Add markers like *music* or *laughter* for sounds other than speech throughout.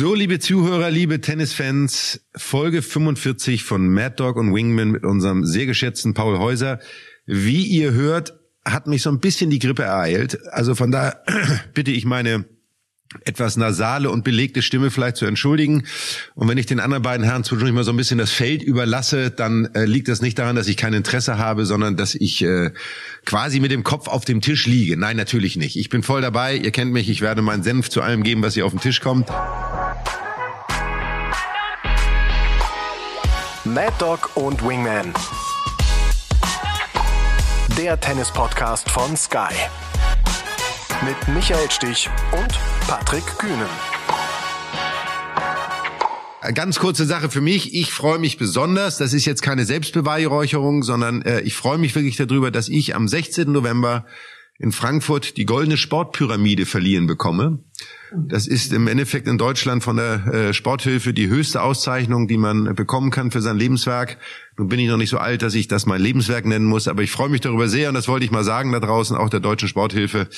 So, liebe Zuhörer, liebe Tennisfans, Folge 45 von Mad Dog und Wingman mit unserem sehr geschätzten Paul Häuser. Wie ihr hört, hat mich so ein bisschen die Grippe ereilt. Also von daher *clears throat* bitte ich meine etwas nasale und belegte Stimme vielleicht zu entschuldigen. Und wenn ich den anderen beiden Herren zwischendurch mal so ein bisschen das Feld überlasse, dann äh, liegt das nicht daran, dass ich kein Interesse habe, sondern dass ich äh, quasi mit dem Kopf auf dem Tisch liege. Nein, natürlich nicht. Ich bin voll dabei. Ihr kennt mich. Ich werde meinen Senf zu allem geben, was hier auf den Tisch kommt. Mad Dog und Wingman. Der Tennis-Podcast von Sky. Mit Michael Stich und Patrick Kühnen. Ganz kurze Sache für mich. Ich freue mich besonders. Das ist jetzt keine Selbstbeweihräucherung, sondern äh, ich freue mich wirklich darüber, dass ich am 16. November in Frankfurt die goldene Sportpyramide verliehen bekomme. Das ist im Endeffekt in Deutschland von der äh, Sporthilfe die höchste Auszeichnung, die man bekommen kann für sein Lebenswerk. Nun bin ich noch nicht so alt, dass ich das mein Lebenswerk nennen muss, aber ich freue mich darüber sehr und das wollte ich mal sagen da draußen, auch der Deutschen Sporthilfe.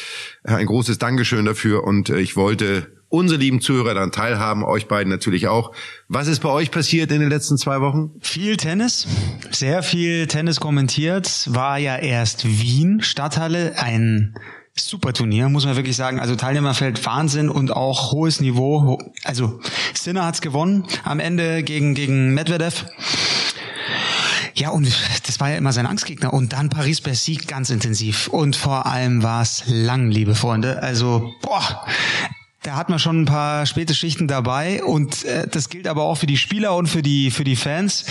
Ein großes Dankeschön dafür und äh, ich wollte unsere lieben Zuhörer daran teilhaben, euch beiden natürlich auch. Was ist bei euch passiert in den letzten zwei Wochen? Viel Tennis, sehr viel Tennis kommentiert. War ja erst Wien, Stadthalle, ein super Turnier, muss man wirklich sagen. Also Teilnehmerfeld Wahnsinn und auch hohes Niveau. Also Sinner hat's gewonnen am Ende gegen, gegen Medvedev. Ja, und das war ja immer sein Angstgegner. Und dann Paris-Bercy ganz intensiv. Und vor allem war es lang, liebe Freunde. Also, boah, da hat man schon ein paar späte Schichten dabei und äh, das gilt aber auch für die Spieler und für die für die Fans.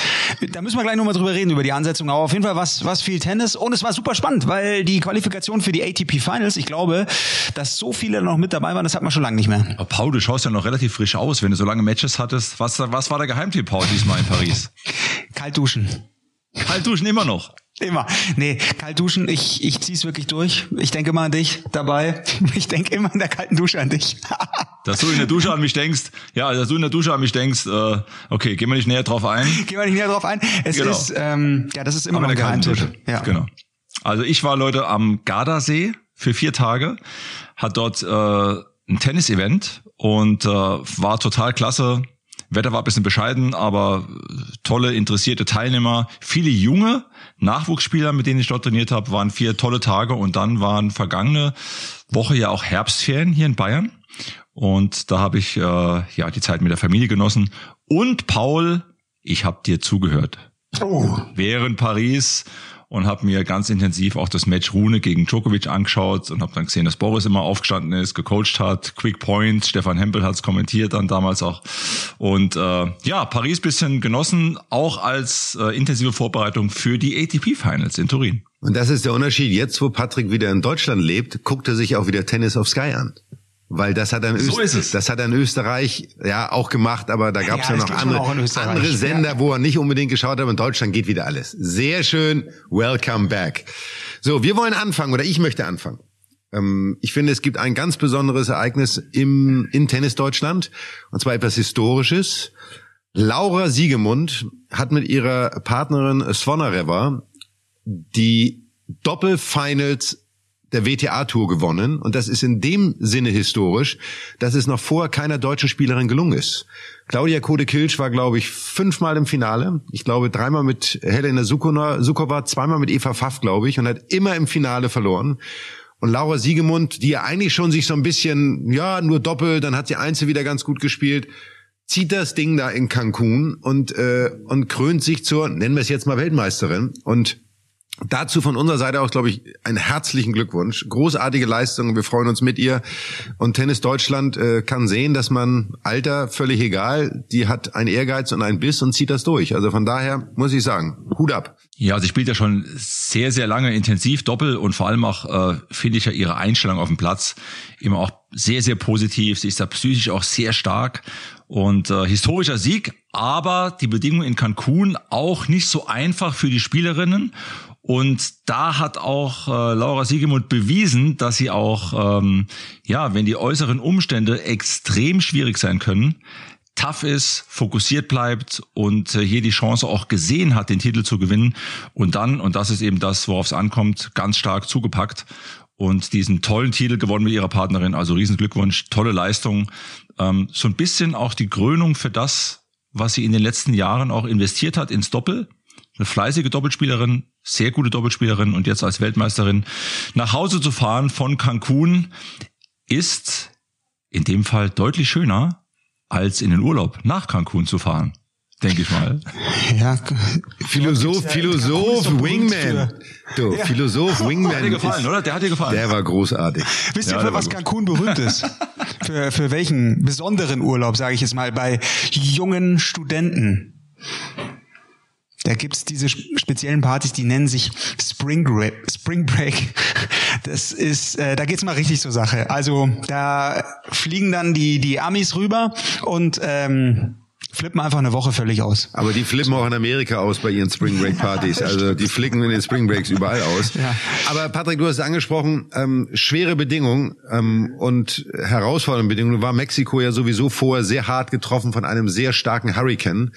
Da müssen wir gleich nochmal drüber reden über die Ansetzung. Aber auf jeden Fall was was viel Tennis und es war super spannend, weil die Qualifikation für die ATP Finals, ich glaube, dass so viele noch mit dabei waren, das hat man schon lange nicht mehr. Aber Paul, du schaust ja noch relativ frisch aus, wenn du so lange Matches hattest. Was was war der Geheimtipp, Paul, diesmal in Paris? Kalt duschen. Kalt duschen immer noch. Immer. Nee, kalt duschen, ich, ich zieh's wirklich durch. Ich denke immer an dich dabei. *laughs* Ich denke immer in der kalten Dusche an dich. *laughs* dass du in der Dusche an mich denkst, ja, dass du in der Dusche an mich denkst, äh, okay, gehen wir nicht näher drauf ein. Gehen wir nicht näher drauf ein. Es genau. ist, ähm, ja, das ist immer ein Geheimtipp. Ja. Genau. Also ich war, Leute, am Gardasee für vier Tage, hat dort äh, ein Tennis-Event und äh, war total klasse. Wetter war ein bisschen bescheiden, aber tolle, interessierte Teilnehmer, viele junge Nachwuchsspieler, mit denen ich dort trainiert habe, waren vier tolle Tage und dann waren vergangene Woche ja auch Herbstferien hier in Bayern. Und da habe ich äh, ja die Zeit mit der Familie genossen. Und Paul, ich habe dir zugehört. Oh. Während Paris und habe mir ganz intensiv auch das Match Rune gegen Djokovic angeschaut und habe dann gesehen, dass Boris immer aufgestanden ist, gecoacht hat, Quick Points, Stefan Hempel hat es kommentiert dann damals auch. Und äh, ja, Paris bisschen genossen, auch als äh, intensive Vorbereitung für die ATP Finals in Turin. Und das ist der Unterschied. Jetzt, wo Patrick wieder in Deutschland lebt, guckt er sich auch wieder Tennis auf Sky an. Weil das hat er in, so Öst das hat in Österreich ja auch gemacht, aber da gab es ja, ja noch andere, andere Sender, ja. wo er nicht unbedingt geschaut hat. In Deutschland geht wieder alles. Sehr schön. Welcome back. So, wir wollen anfangen oder ich möchte anfangen. Ähm, ich finde, es gibt ein ganz besonderes Ereignis im, in Tennis Deutschland und zwar etwas Historisches. Laura Siegemund hat mit ihrer Partnerin Svonareva die Doppelfinals der WTA-Tour gewonnen. Und das ist in dem Sinne historisch, dass es noch vorher keiner deutschen Spielerin gelungen ist. Claudia Kode-Kilsch war, glaube ich, fünfmal im Finale. Ich glaube, dreimal mit Helena Sukova, zweimal mit Eva Pfaff, glaube ich, und hat immer im Finale verloren. Und Laura Siegemund, die ja eigentlich schon sich so ein bisschen, ja, nur doppelt, dann hat sie Einzel wieder ganz gut gespielt, zieht das Ding da in Cancun und, äh, und krönt sich zur, nennen wir es jetzt mal Weltmeisterin. Und Dazu von unserer Seite auch, glaube ich, einen herzlichen Glückwunsch. Großartige Leistung. Wir freuen uns mit ihr. Und Tennis Deutschland äh, kann sehen, dass man Alter völlig egal, die hat einen Ehrgeiz und einen Biss und zieht das durch. Also von daher muss ich sagen, Hut ab. Ja, sie spielt ja schon sehr, sehr lange intensiv Doppel und vor allem auch, äh, finde ich ja ihre Einstellung auf dem Platz immer auch sehr, sehr positiv. Sie ist da psychisch auch sehr stark und äh, historischer Sieg, aber die Bedingungen in Cancun auch nicht so einfach für die Spielerinnen. Und da hat auch äh, Laura Siegemund bewiesen, dass sie auch, ähm, ja, wenn die äußeren Umstände extrem schwierig sein können, tough ist, fokussiert bleibt und äh, hier die Chance auch gesehen hat, den Titel zu gewinnen und dann, und das ist eben das, worauf es ankommt, ganz stark zugepackt und diesen tollen Titel gewonnen mit ihrer Partnerin. Also riesen Glückwunsch, tolle Leistung. Ähm, so ein bisschen auch die Krönung für das, was sie in den letzten Jahren auch investiert hat ins Doppel. Eine fleißige Doppelspielerin, sehr gute Doppelspielerin und jetzt als Weltmeisterin nach Hause zu fahren von Cancun ist in dem Fall deutlich schöner, als in den Urlaub nach Cancun zu fahren denke ich mal. *laughs* Ja, Philosoph, Philosoph, Wingman. Du, ja. Philosoph, Wingman. Der hat dir gefallen, ist, oder? Der hat dir gefallen. Der war großartig. Wisst ihr, ja, für was Cancun berühmt ist? *laughs* für, für welchen besonderen Urlaub, sage ich jetzt mal, bei jungen Studenten? Da gibt's diese speziellen Partys, die nennen sich Spring. Spring Break. Das ist, äh, da geht's mal richtig zur Sache. Also da fliegen dann die die Amis rüber und ähm, flippen einfach eine Woche völlig aus. Aber die flippen auch in Amerika aus bei ihren Spring Break Partys. Also die flicken in den Spring Breaks überall aus. Ja. Aber Patrick, du hast angesprochen, ähm, schwere Bedingungen ähm, und herausfordernde Bedingungen. War Mexiko ja sowieso vorher sehr hart getroffen von einem sehr starken Hurricane.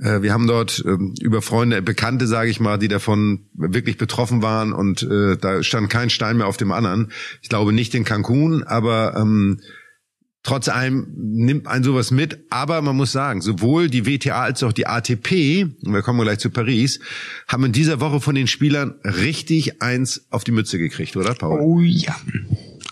Äh, wir haben dort ähm, über Freunde, Bekannte, sage ich mal, die davon wirklich betroffen waren und äh, da stand kein Stein mehr auf dem anderen. Ich glaube nicht in Cancun, aber ähm, Trotz allem nimmt ein sowas mit, aber man muss sagen, sowohl die WTA als auch die ATP, und wir kommen gleich zu Paris, haben in dieser Woche von den Spielern richtig eins auf die Mütze gekriegt, oder Paul? Oh ja.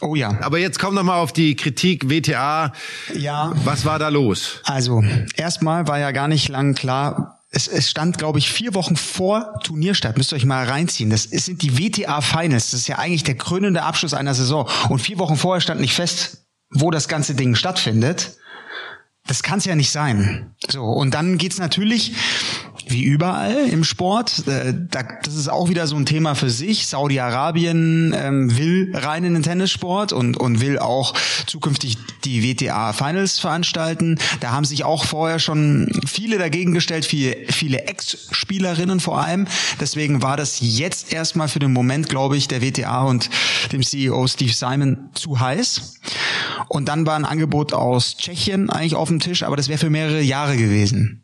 Oh ja. Aber jetzt komm noch mal auf die Kritik WTA. Ja. Was war da los? Also, erstmal war ja gar nicht lang klar, es, es stand, glaube ich, vier Wochen vor Turnierstart. Müsst ihr euch mal reinziehen. Das sind die WTA Finals. Das ist ja eigentlich der krönende Abschluss einer Saison. Und vier Wochen vorher stand nicht fest, wo das ganze Ding stattfindet. Das kann es ja nicht sein. So, und dann geht's natürlich wie überall im Sport. Äh, das ist auch wieder so ein Thema für sich. Saudi-Arabien ähm, will rein in den Tennissport und, und will auch zukünftig die WTA Finals veranstalten. Da haben sich auch vorher schon viele dagegen gestellt, viele, viele Ex-Spielerinnen vor allem. Deswegen war das jetzt erstmal für den Moment, glaube ich, der WTA und dem CEO Steve Simon zu heiß. Und dann war ein Angebot aus Tschechien eigentlich auf dem Tisch, aber das wäre für mehrere Jahre gewesen.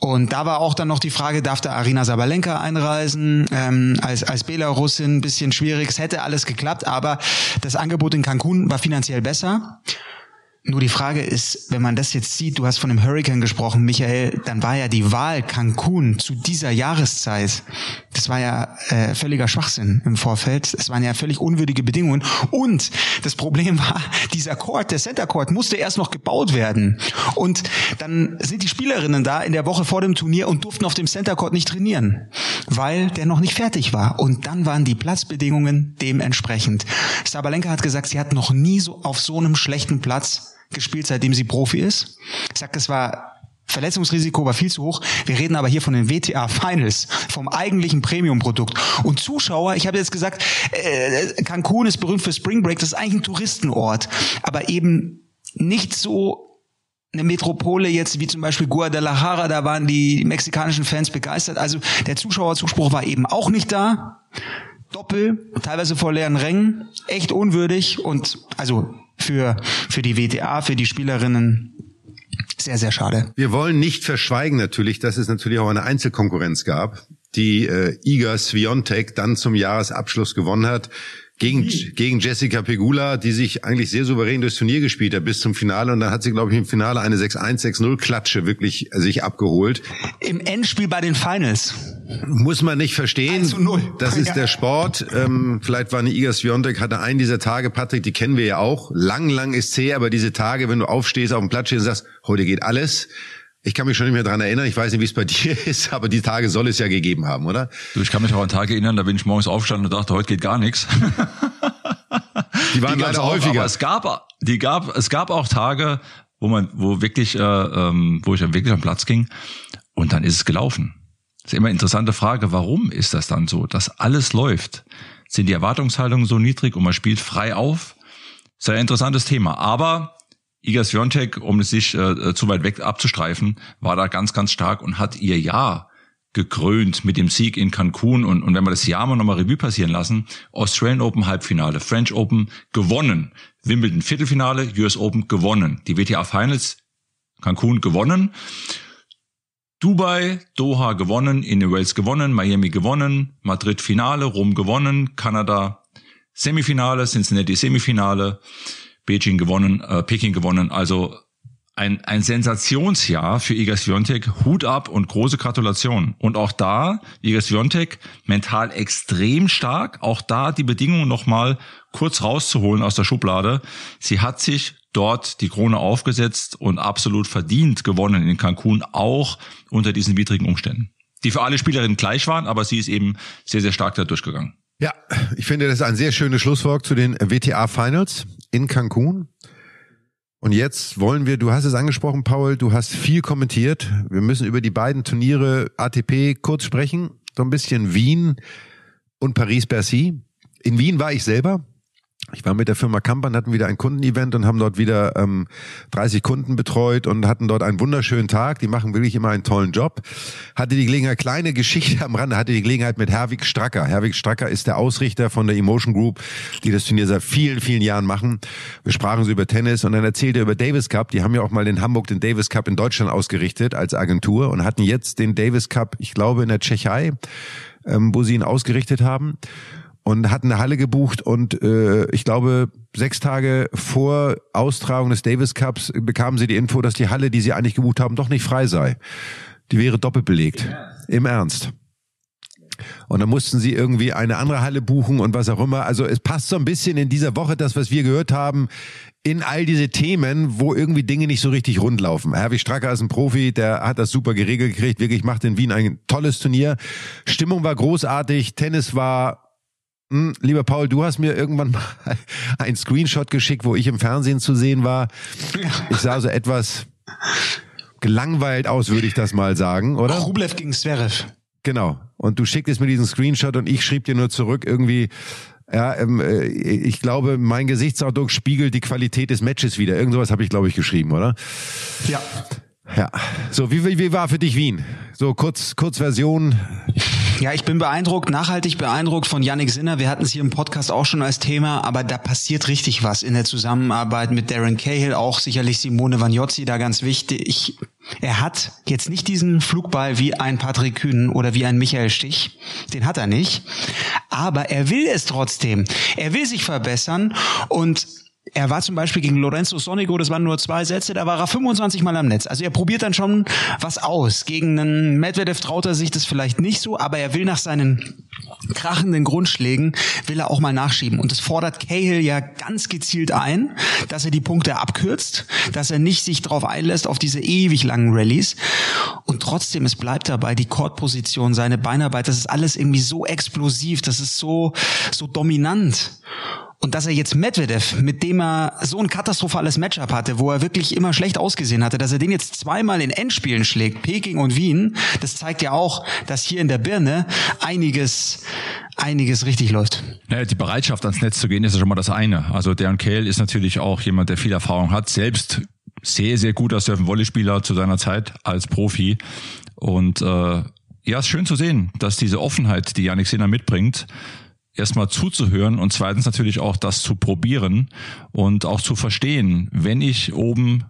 Und da war auch dann noch die Frage, darf da Arina Sabalenka einreisen? Ähm, als, als Belarusin ein bisschen schwierig. Es hätte alles geklappt, aber das Angebot in Cancun war finanziell besser. Nur die Frage ist, wenn man das jetzt sieht, du hast von dem Hurricane gesprochen, Michael, dann war ja die Wahl Cancun zu dieser Jahreszeit, das war ja äh, völliger Schwachsinn im Vorfeld. Es waren ja völlig unwürdige Bedingungen. Und das Problem *laughs* war, dieser Court, der Center Court, musste erst noch gebaut werden. Und dann sind die Spielerinnen da in der Woche vor dem Turnier und durften auf dem Center Court nicht trainieren, weil der noch nicht fertig war. Und dann waren die Platzbedingungen dementsprechend. Sabalenka hat gesagt, sie hat noch nie so auf so einem schlechten Platz gespielt, seitdem sie Profi ist. Ich sag, das war Verletzungsrisiko war viel zu hoch. Wir reden aber hier von den WTA Finals, vom eigentlichen Premium-Produkt. Und Zuschauer, ich habe jetzt gesagt, äh, Cancun ist berühmt für Spring Break, das ist eigentlich ein Touristenort, aber eben nicht so eine Metropole jetzt wie zum Beispiel Guadalajara, da waren die mexikanischen Fans begeistert. Also der Zuschauerzuspruch war eben auch nicht da. Doppel, teilweise vor leeren Rängen, echt unwürdig und also für, für die WTA, für die Spielerinnen sehr, sehr schade. Wir wollen nicht verschweigen natürlich, dass es natürlich auch eine Einzelkonkurrenz gab, die äh, Iga Swiatek dann zum Jahresabschluss gewonnen hat gegen, gegen Jessica Pegula, die sich eigentlich sehr souverän durchs Turnier gespielt hat bis zum Finale. Und dann hat sie, glaube ich, im Finale eine 6-1, 6-0 Klatsche wirklich sich abgeholt. Im Endspiel bei den Finals. Muss man nicht verstehen. 0. Das ist der Sport. Ähm, vielleicht war eine Iga Swiatek, hatte einen dieser Tage, Patrick, die kennen wir ja auch. Lang, lang ist zäh, aber diese Tage, wenn du aufstehst, auf dem Platz stehst und sagst, heute geht alles, ich kann mich schon nicht mehr dran erinnern. Ich weiß nicht, wie es bei *laughs* dir ist, aber die Tage soll es ja gegeben haben, oder? Du, ich kann mich auch an Tage erinnern, da bin ich morgens aufgestanden und dachte, heute geht gar nichts. *laughs* Die waren die leider auch, häufiger. Aber es gab, die gab, es gab auch Tage, wo man, wo wirklich, äh, ähm, wo ich dann wirklich am Platz ging und dann ist es gelaufen. Das ist immer eine interessante Frage, warum ist das dann so, dass alles läuft? Sind die Erwartungshaltungen so niedrig und man spielt frei auf? Das ist ein interessantes Thema. Aber Iga Swiatek, um es sich äh, zu weit weg abzustreifen, war da ganz, ganz stark und hat ihr Jahr gekrönt mit dem Sieg in Cancun. Und, und wenn wir das Jahr mal nochmal Revue passieren lassen, Australian Open Halbfinale, French Open gewonnen, Wimbledon Viertelfinale, US Open gewonnen, die WTA Finals Cancun gewonnen, Dubai, Doha gewonnen, in Wales gewonnen, Miami gewonnen, Madrid Finale, Rom gewonnen, Kanada Semifinale, Cincinnati Semifinale, Beijing gewonnen, äh, Peking gewonnen. Also ein, ein Sensationsjahr für Iga Swiatek. Hut ab und große Gratulation. Und auch da, Iga Swiatek mental extrem stark. Auch da die Bedingungen nochmal kurz rauszuholen aus der Schublade. Sie hat sich dort die Krone aufgesetzt und absolut verdient gewonnen in Cancun, auch unter diesen widrigen Umständen. Die für alle Spielerinnen gleich waren, aber sie ist eben sehr, sehr stark da durchgegangen. Ja, ich finde, das ist ein sehr schönes Schlusswort zu den WTA Finals in Cancun. Und jetzt wollen wir, du hast es angesprochen, Paul, du hast viel kommentiert. Wir müssen über die beiden Turniere ATP kurz sprechen. So ein bisschen Wien und Paris-Bercy. In Wien war ich selber. Ich war mit der Firma Kampan, hatten wieder ein Kundenevent und haben dort wieder ähm, 30 Kunden betreut und hatten dort einen wunderschönen Tag. Die machen wirklich immer einen tollen Job. Hatte die Gelegenheit, kleine Geschichte am Rande, hatte die Gelegenheit mit Herwig Stracker. Herwig Stracker ist der Ausrichter von der Emotion Group, die das Turnier seit vielen, vielen Jahren machen. Wir sprachen so über Tennis und dann erzählte er über Davis Cup. Die haben ja auch mal in Hamburg den Davis Cup in Deutschland ausgerichtet als Agentur und hatten jetzt den Davis Cup, ich glaube, in der Tschechei, ähm, wo sie ihn ausgerichtet haben und hatten eine Halle gebucht und äh, ich glaube sechs Tage vor Austragung des Davis Cups bekamen sie die Info, dass die Halle, die sie eigentlich gebucht haben, doch nicht frei sei. Die wäre doppelt belegt. Im Ernst. Und dann mussten sie irgendwie eine andere Halle buchen und was auch immer. Also es passt so ein bisschen in dieser Woche das, was wir gehört haben, in all diese Themen, wo irgendwie Dinge nicht so richtig rund laufen. Herwig Stracker ist ein Profi, der hat das super geregelt gekriegt. Wirklich macht in Wien ein tolles Turnier. Stimmung war großartig, Tennis war lieber Paul, du hast mir irgendwann mal *laughs* ein Screenshot geschickt, wo ich im Fernsehen zu sehen war. Ich sah so etwas gelangweilt aus, würde ich das mal sagen, oder? Rublev gegen Zverev. Genau. Und du schicktest mir diesen Screenshot und ich schrieb dir nur zurück irgendwie, ja, ähm, äh, ich glaube, mein Gesichtsausdruck spiegelt die Qualität des Matches wieder. Irgend sowas habe ich, glaube ich, geschrieben, oder? Ja. Ja. So, wie, wie war für dich Wien? So kurz, kurz Version. Ja, ich bin beeindruckt, nachhaltig beeindruckt von Yannick Sinner. Wir hatten es hier im Podcast auch schon als Thema, aber da passiert richtig was in der Zusammenarbeit mit Darren Cahill, auch sicherlich Simone Vagnozzi da ganz wichtig. Er hat jetzt nicht diesen Flugball wie ein Patrick Kühn oder wie ein Michael Stich. Den hat er nicht. Aber er will es trotzdem. Er will sich verbessern und er war zum Beispiel gegen Lorenzo Sonico, das waren nur zwei Sätze, da war er 25 Mal am Netz. Also er probiert dann schon was aus. Gegen einen Medvedev traut er sich das vielleicht nicht so, aber er will nach seinen krachenden Grundschlägen, will er auch mal nachschieben. Und das fordert Cahill ja ganz gezielt ein, dass er die Punkte abkürzt, dass er nicht sich darauf einlässt, auf diese ewig langen Rallyes. Und trotzdem, es bleibt dabei, die Chordposition, seine Beinarbeit, das ist alles irgendwie so explosiv, das ist so, so dominant. Und dass er jetzt Medvedev, mit dem er so ein katastrophales Matchup hatte, wo er wirklich immer schlecht ausgesehen hatte, dass er den jetzt zweimal in Endspielen schlägt, Peking und Wien, das zeigt ja auch, dass hier in der Birne einiges, einiges richtig läuft. Naja, die Bereitschaft ans Netz zu gehen ist ja schon mal das eine. Also Darren Kahl ist natürlich auch jemand, der viel Erfahrung hat, selbst sehr, sehr guter Surfen-Volley-Spieler zu seiner Zeit als Profi. Und äh, ja, ist schön zu sehen, dass diese Offenheit, die Yannick Sinner mitbringt, erstmal zuzuhören und zweitens natürlich auch das zu probieren und auch zu verstehen, wenn ich oben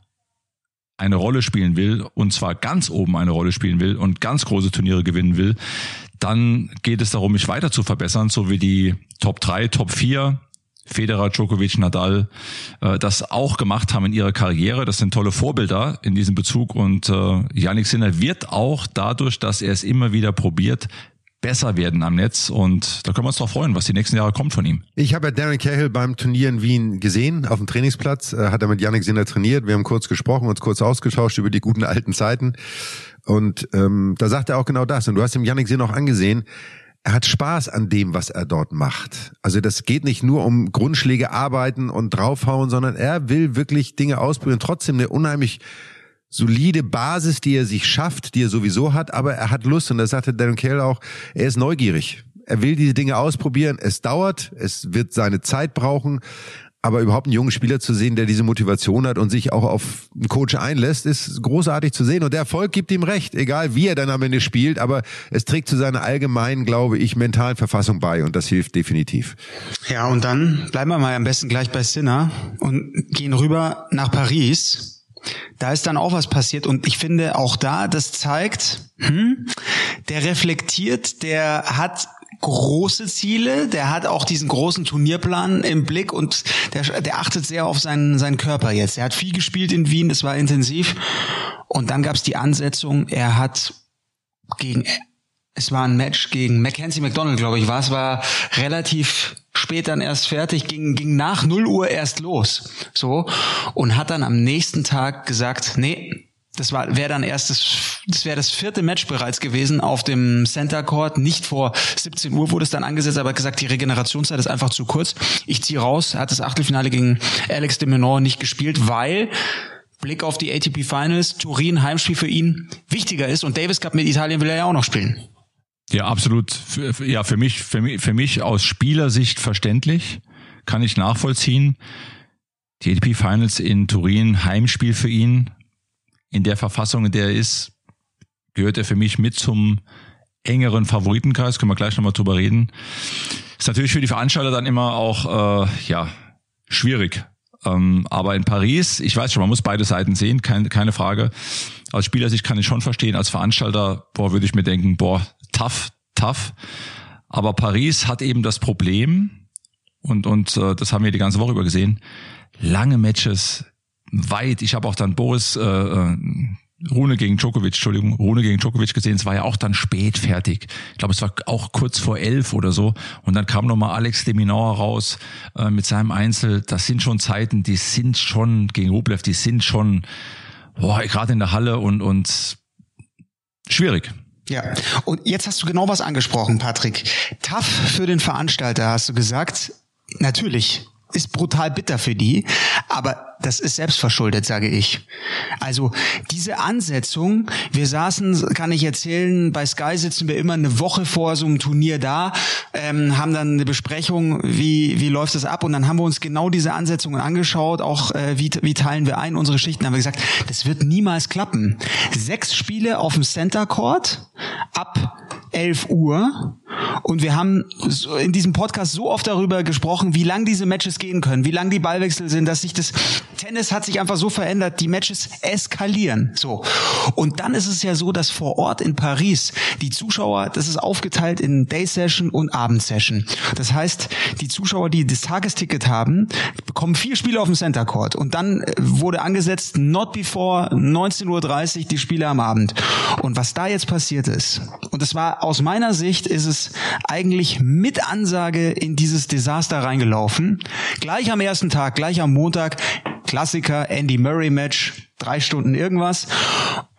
eine Rolle spielen will und zwar ganz oben eine Rolle spielen will und ganz große Turniere gewinnen will, dann geht es darum, mich weiter zu verbessern, so wie die Top 3, Top 4, Federer, Djokovic, Nadal äh, das auch gemacht haben in ihrer Karriere. Das sind tolle Vorbilder in diesem Bezug und äh, Yannick Sinner wird auch dadurch, dass er es immer wieder probiert, besser werden am Netz und da können wir uns doch freuen, was die nächsten Jahre kommt von ihm. Ich habe ja Darren Cahill beim Turnier in Wien gesehen, auf dem Trainingsplatz, äh, hat er mit Yannick Sinner trainiert, wir haben kurz gesprochen, uns kurz ausgetauscht über die guten alten Zeiten. Und ähm, da sagt er auch genau das. Und du hast dem Yannick Sinner auch angesehen, er hat Spaß an dem, was er dort macht. Also das geht nicht nur um Grundschläge arbeiten und draufhauen, sondern er will wirklich Dinge ausprobieren, trotzdem eine unheimlich solide Basis, die er sich schafft, die er sowieso hat, aber er hat Lust und das sagte Darren Cahill auch, er ist neugierig. Er will diese Dinge ausprobieren. Es dauert, es wird seine Zeit brauchen, aber überhaupt einen jungen Spieler zu sehen, der diese Motivation hat und sich auch auf einen Coach einlässt, ist großartig zu sehen. Und der Erfolg gibt ihm recht, egal wie er dann am Ende spielt, aber es trägt zu seiner allgemeinen, glaube ich, mentalen Verfassung bei und das hilft definitiv. Ja, und dann bleiben wir mal am besten gleich bei Sinner und gehen rüber nach Paris da ist dann auch was passiert und ich finde auch da, das zeigt, hm, der reflektiert, der hat große Ziele, der hat auch diesen großen Turnierplan im Blick und der, der achtet sehr auf seinen, seinen Körper jetzt. Er hat viel gespielt in Wien, es war intensiv. Und dann gab es die Ansetzung, er hat gegen, es war ein Match gegen Mackenzie McDonald, glaube ich, war es, war relativ spät dann erst fertig, ging, ging nach 0 Uhr erst los. So. Und hat dann am nächsten Tag gesagt, nee, das war wäre dann erst das, das wäre das vierte Match bereits gewesen auf dem Center Court. Nicht vor 17 Uhr wurde es dann angesetzt, aber gesagt, die Regenerationszeit ist einfach zu kurz. Ich ziehe raus. Hat das Achtelfinale gegen Alex de Menor nicht gespielt, weil Blick auf die ATP Finals, Turin, Heimspiel für ihn wichtiger ist und Davis Cup mit Italien will er ja auch noch spielen. Ja, absolut. Ja, für mich, für mich, für mich aus Spielersicht verständlich, kann ich nachvollziehen. Die ATP Finals in Turin, Heimspiel für ihn, in der Verfassung, in der er ist, gehört er für mich mit zum engeren Favoritenkreis, können wir gleich nochmal drüber reden. Ist natürlich für die Veranstalter dann immer auch äh, ja schwierig. Ähm, aber in Paris, ich weiß schon, man muss beide Seiten sehen, keine, keine Frage. Als Spielersicht kann ich schon verstehen, als Veranstalter, boah, würde ich mir denken, boah, tough, tough. Aber Paris hat eben das Problem, und, und äh, das haben wir die ganze Woche über gesehen, lange Matches, weit. Ich habe auch dann Boris äh, äh, Rune gegen Djokovic, Entschuldigung, Rune gegen Djokovic gesehen. Es war ja auch dann spät fertig. Ich glaube, es war auch kurz vor elf oder so. Und dann kam nochmal Alex de Minaur raus äh, mit seinem Einzel. Das sind schon Zeiten, die sind schon gegen Rublev, die sind schon boah, gerade in der Halle und und schwierig. Ja, und jetzt hast du genau was angesprochen, Patrick. Tough für den Veranstalter, hast du gesagt. Natürlich, ist brutal bitter für die, aber das ist selbstverschuldet, sage ich. Also diese Ansetzung, wir saßen, kann ich erzählen, bei Sky sitzen wir immer eine Woche vor so einem Turnier da, ähm, haben dann eine Besprechung, wie, wie läuft das ab und dann haben wir uns genau diese Ansetzungen angeschaut, auch äh, wie, wie teilen wir ein unsere Schichten, haben wir gesagt, das wird niemals klappen. Sechs Spiele auf dem Center Court ab 11 Uhr und wir haben in diesem Podcast so oft darüber gesprochen, wie lang diese Matches gehen können, wie lang die Ballwechsel sind, dass sich das Tennis hat sich einfach so verändert, die Matches eskalieren. So. Und dann ist es ja so, dass vor Ort in Paris die Zuschauer, das ist aufgeteilt in Day Session und Abend Session. Das heißt, die Zuschauer, die das Tagesticket haben, bekommen vier Spiele auf dem Center Court und dann äh, wurde angesetzt not before 19:30 Uhr die Spiele am Abend. Und was da jetzt passiert ist, und das war aus meiner Sicht ist es eigentlich mit Ansage in dieses Desaster reingelaufen. Gleich am ersten Tag, gleich am Montag Klassiker, Andy Murray Match, drei Stunden irgendwas.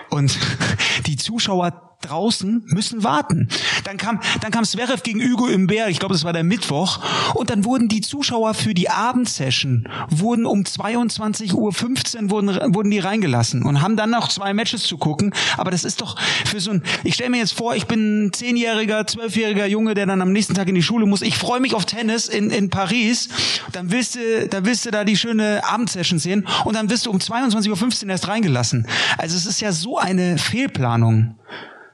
Und *laughs* die Zuschauer draußen müssen warten. Dann kam, dann kam Zverev gegen Hugo Imbert, ich glaube, das war der Mittwoch, und dann wurden die Zuschauer für die Abendsession, wurden um 22.15 Uhr wurden, wurden die reingelassen und haben dann noch zwei Matches zu gucken. Aber das ist doch für so ein, ich stelle mir jetzt vor, ich bin ein zehnjähriger, zwölfjähriger Junge, der dann am nächsten Tag in die Schule muss. Ich freue mich auf Tennis in, in Paris. Dann willst du, dann willst du da die schöne Abendsession sehen und dann wirst du um 22.15 Uhr erst reingelassen. Also es ist ja so eine Fehlplanung.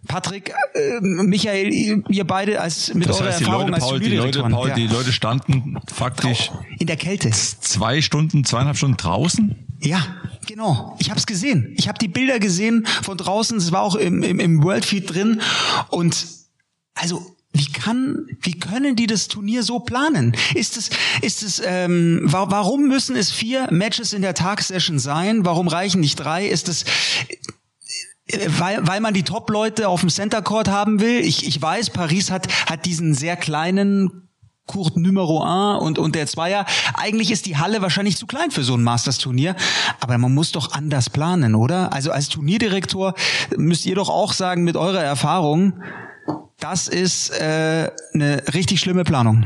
Patrick, äh, Michael, ihr beide als mit das heißt, eurer Erfahrung Leute, Paul, als die Leute, Paul, ja. die Leute standen faktisch in der Kälte. Zwei Stunden, zweieinhalb Stunden draußen. Ja, genau. Ich habe es gesehen. Ich habe die Bilder gesehen von draußen. Es war auch im, im, im Worldfeed drin. Und also wie kann, wie können die das Turnier so planen? Ist es, ist es, ähm, wa warum müssen es vier Matches in der Tagsession sein? Warum reichen nicht drei? Ist es, weil, weil man die Top-Leute auf dem Center Court haben will. Ich, ich weiß, Paris hat, hat diesen sehr kleinen Kurt Numero 1 und, und der Zweier. Eigentlich ist die Halle wahrscheinlich zu klein für so ein Masters-Turnier, aber man muss doch anders planen, oder? Also als Turnierdirektor müsst ihr doch auch sagen, mit eurer Erfahrung, das ist äh, eine richtig schlimme Planung.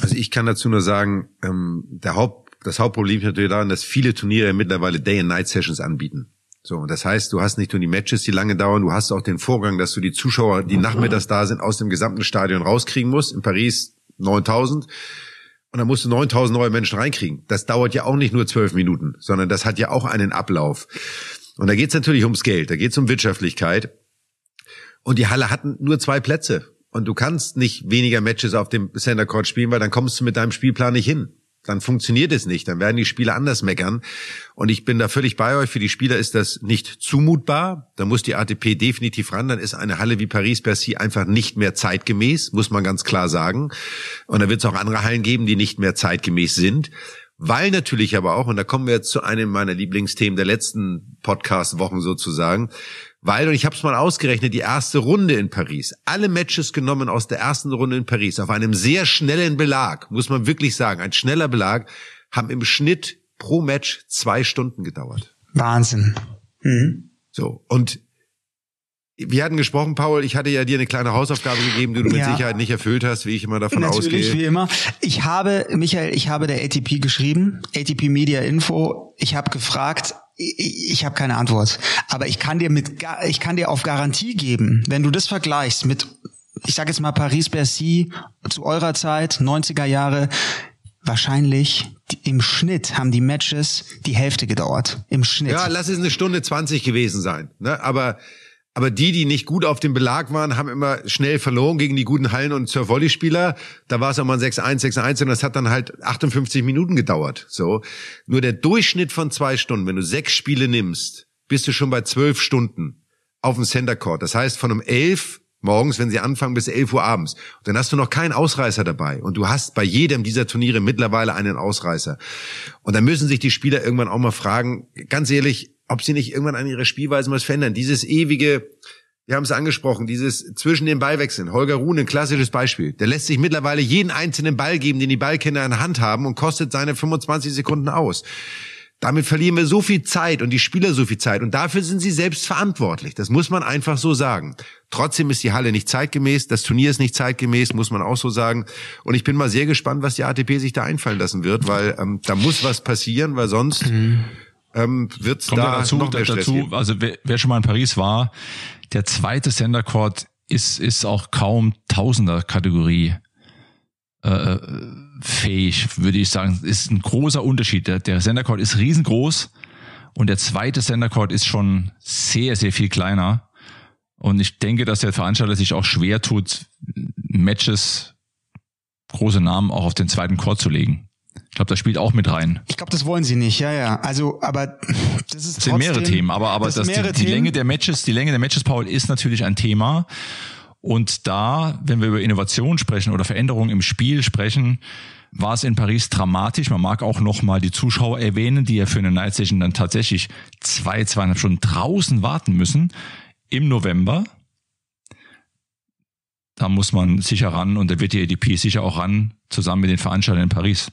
Also ich kann dazu nur sagen, ähm, der Haupt, das Hauptproblem ist natürlich daran, dass viele Turniere mittlerweile Day-and-Night-Sessions anbieten. So, das heißt, du hast nicht nur die Matches, die lange dauern, du hast auch den Vorgang, dass du die Zuschauer, die nachmittags da sind, aus dem gesamten Stadion rauskriegen musst. In Paris 9000. Und dann musst du 9000 neue Menschen reinkriegen. Das dauert ja auch nicht nur zwölf Minuten, sondern das hat ja auch einen Ablauf. Und da geht's natürlich ums Geld, da geht's um Wirtschaftlichkeit. Und die Halle hat nur zwei Plätze. Und du kannst nicht weniger Matches auf dem Center Court spielen, weil dann kommst du mit deinem Spielplan nicht hin. Dann funktioniert es nicht. Dann werden die Spieler anders meckern. Und ich bin da völlig bei euch. Für die Spieler ist das nicht zumutbar. Da muss die ATP definitiv ran. Dann ist eine Halle wie Paris-Bercy einfach nicht mehr zeitgemäß, muss man ganz klar sagen. Und da wird es auch andere Hallen geben, die nicht mehr zeitgemäß sind. Weil natürlich aber auch, und da kommen wir jetzt zu einem meiner Lieblingsthemen der letzten Podcast-Wochen sozusagen, weil, und ich habe es mal ausgerechnet, die erste Runde in Paris, alle Matches genommen aus der ersten Runde in Paris, auf einem sehr schnellen Belag, muss man wirklich sagen, ein schneller Belag, haben im Schnitt pro Match zwei Stunden gedauert. Wahnsinn. Mhm. So, und wir hatten gesprochen, Paul, ich hatte ja dir eine kleine Hausaufgabe gegeben, die du mit ja. Sicherheit nicht erfüllt hast, wie ich immer davon Natürlich, ausgehe. wie immer. Ich habe, Michael, ich habe der ATP geschrieben, ATP Media Info. Ich habe gefragt, ich, ich habe keine Antwort. Aber ich kann dir mit, ich kann dir auf Garantie geben, wenn du das vergleichst mit, ich sage jetzt mal Paris-Bercy zu eurer Zeit, 90er Jahre, wahrscheinlich im Schnitt haben die Matches die Hälfte gedauert. Im Schnitt. Ja, lass es eine Stunde 20 gewesen sein. Ne? Aber aber die, die nicht gut auf dem Belag waren, haben immer schnell verloren gegen die guten Hallen- und Surf-Volley-Spieler. Da war es auch mal ein 6-1, 6-1 und das hat dann halt 58 Minuten gedauert. So. Nur der Durchschnitt von zwei Stunden, wenn du sechs Spiele nimmst, bist du schon bei zwölf Stunden auf dem Center Court. Das heißt, von um elf morgens, wenn sie anfangen, bis elf Uhr abends. Und dann hast du noch keinen Ausreißer dabei. Und du hast bei jedem dieser Turniere mittlerweile einen Ausreißer. Und dann müssen sich die Spieler irgendwann auch mal fragen, ganz ehrlich, ob sie nicht irgendwann an ihrer Spielweise was verändern. Dieses ewige, wir haben es angesprochen, dieses zwischen den Ballwechseln. Holger Ruhn, ein klassisches Beispiel. Der lässt sich mittlerweile jeden einzelnen Ball geben, den die Ballkinder in der Hand haben und kostet seine 25 Sekunden aus. Damit verlieren wir so viel Zeit und die Spieler so viel Zeit und dafür sind sie selbst verantwortlich. Das muss man einfach so sagen. Trotzdem ist die Halle nicht zeitgemäß, das Turnier ist nicht zeitgemäß, muss man auch so sagen. Und ich bin mal sehr gespannt, was die ATP sich da einfallen lassen wird, weil ähm, da muss was passieren, weil sonst mhm ähm, wird da dazu, noch mehr dazu, geben. Also wer, wer schon mal in Paris war, der zweite Center Court ist, ist auch kaum Tausender Kategorie äh, fähig, würde ich sagen. Ist ein großer Unterschied. Der, der Center Court ist riesengroß und der zweite Center Court ist schon sehr, sehr viel kleiner. Und ich denke, dass der Veranstalter sich auch schwer tut, Matches, große Namen auch auf den zweiten Court zu legen. Ich glaube, das spielt auch mit rein. Ich glaube, das wollen sie nicht, ja, ja. Also, aber das ist das sind mehrere Themen, aber aber das, das die, die Länge der Matches, die Länge der Matches, Paul, ist natürlich ein Thema. Und da, wenn wir über Innovation sprechen oder Veränderungen im Spiel sprechen, war es in Paris dramatisch. Man mag auch noch mal die Zuschauer erwähnen, die ja für eine Night Session dann tatsächlich zwei, zweieinhalb Stunden draußen warten müssen im November. Da muss man sicher ran und da wird die ADP sicher auch ran, zusammen mit den Veranstaltern in Paris.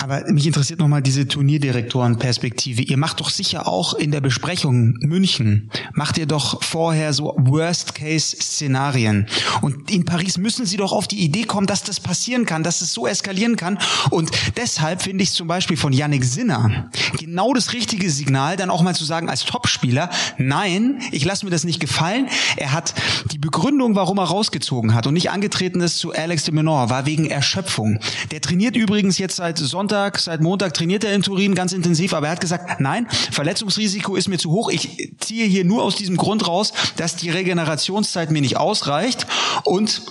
Aber mich interessiert nochmal diese Turnierdirektorenperspektive. Ihr macht doch sicher auch in der Besprechung München, macht ihr doch vorher so Worst-Case-Szenarien. Und in Paris müssen sie doch auf die Idee kommen, dass das passieren kann, dass es so eskalieren kann. Und deshalb finde ich zum Beispiel von Yannick Sinner genau das richtige Signal, dann auch mal zu sagen als Topspieler, nein, ich lasse mir das nicht gefallen. Er hat die Begründung, warum er rausgezogen hat und nicht angetreten ist zu Alex de Menor, war wegen Erschöpfung. Der trainiert übrigens jetzt seit Sonntag Sonntag, seit Montag trainiert er in Turin ganz intensiv, aber er hat gesagt, nein, Verletzungsrisiko ist mir zu hoch. Ich ziehe hier nur aus diesem Grund raus, dass die Regenerationszeit mir nicht ausreicht und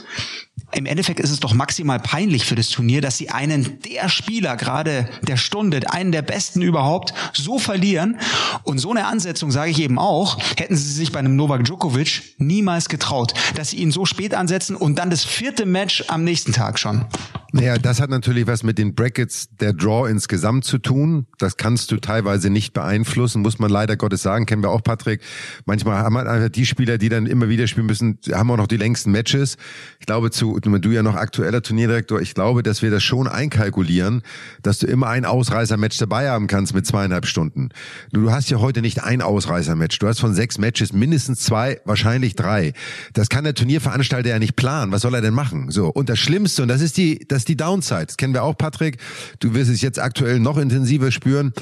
im Endeffekt ist es doch maximal peinlich für das Turnier, dass sie einen der Spieler gerade der Stunde, einen der besten überhaupt, so verlieren. Und so eine Ansetzung sage ich eben auch, hätten sie sich bei einem Novak Djokovic niemals getraut, dass sie ihn so spät ansetzen und dann das vierte Match am nächsten Tag schon. Naja, das hat natürlich was mit den Brackets der Draw insgesamt zu tun. Das kannst du teilweise nicht beeinflussen, muss man leider Gottes sagen. Kennen wir auch, Patrick. Manchmal haben wir einfach die Spieler, die dann immer wieder spielen müssen, haben auch noch die längsten Matches. Ich glaube, zu, du ja noch aktueller Turnierdirektor, ich glaube, dass wir das schon einkalkulieren, dass du immer ein Ausreißermatch dabei haben kannst mit zweieinhalb Stunden. Du hast ja heute nicht ein Ausreißermatch. Du hast von sechs Matches mindestens zwei, wahrscheinlich drei. Das kann der Turnierveranstalter ja nicht planen. Was soll er denn machen? So. Und das Schlimmste, und das ist die, das ist die Downside. Das kennen wir auch, Patrick. Du wirst es jetzt aktuell noch intensiver spüren.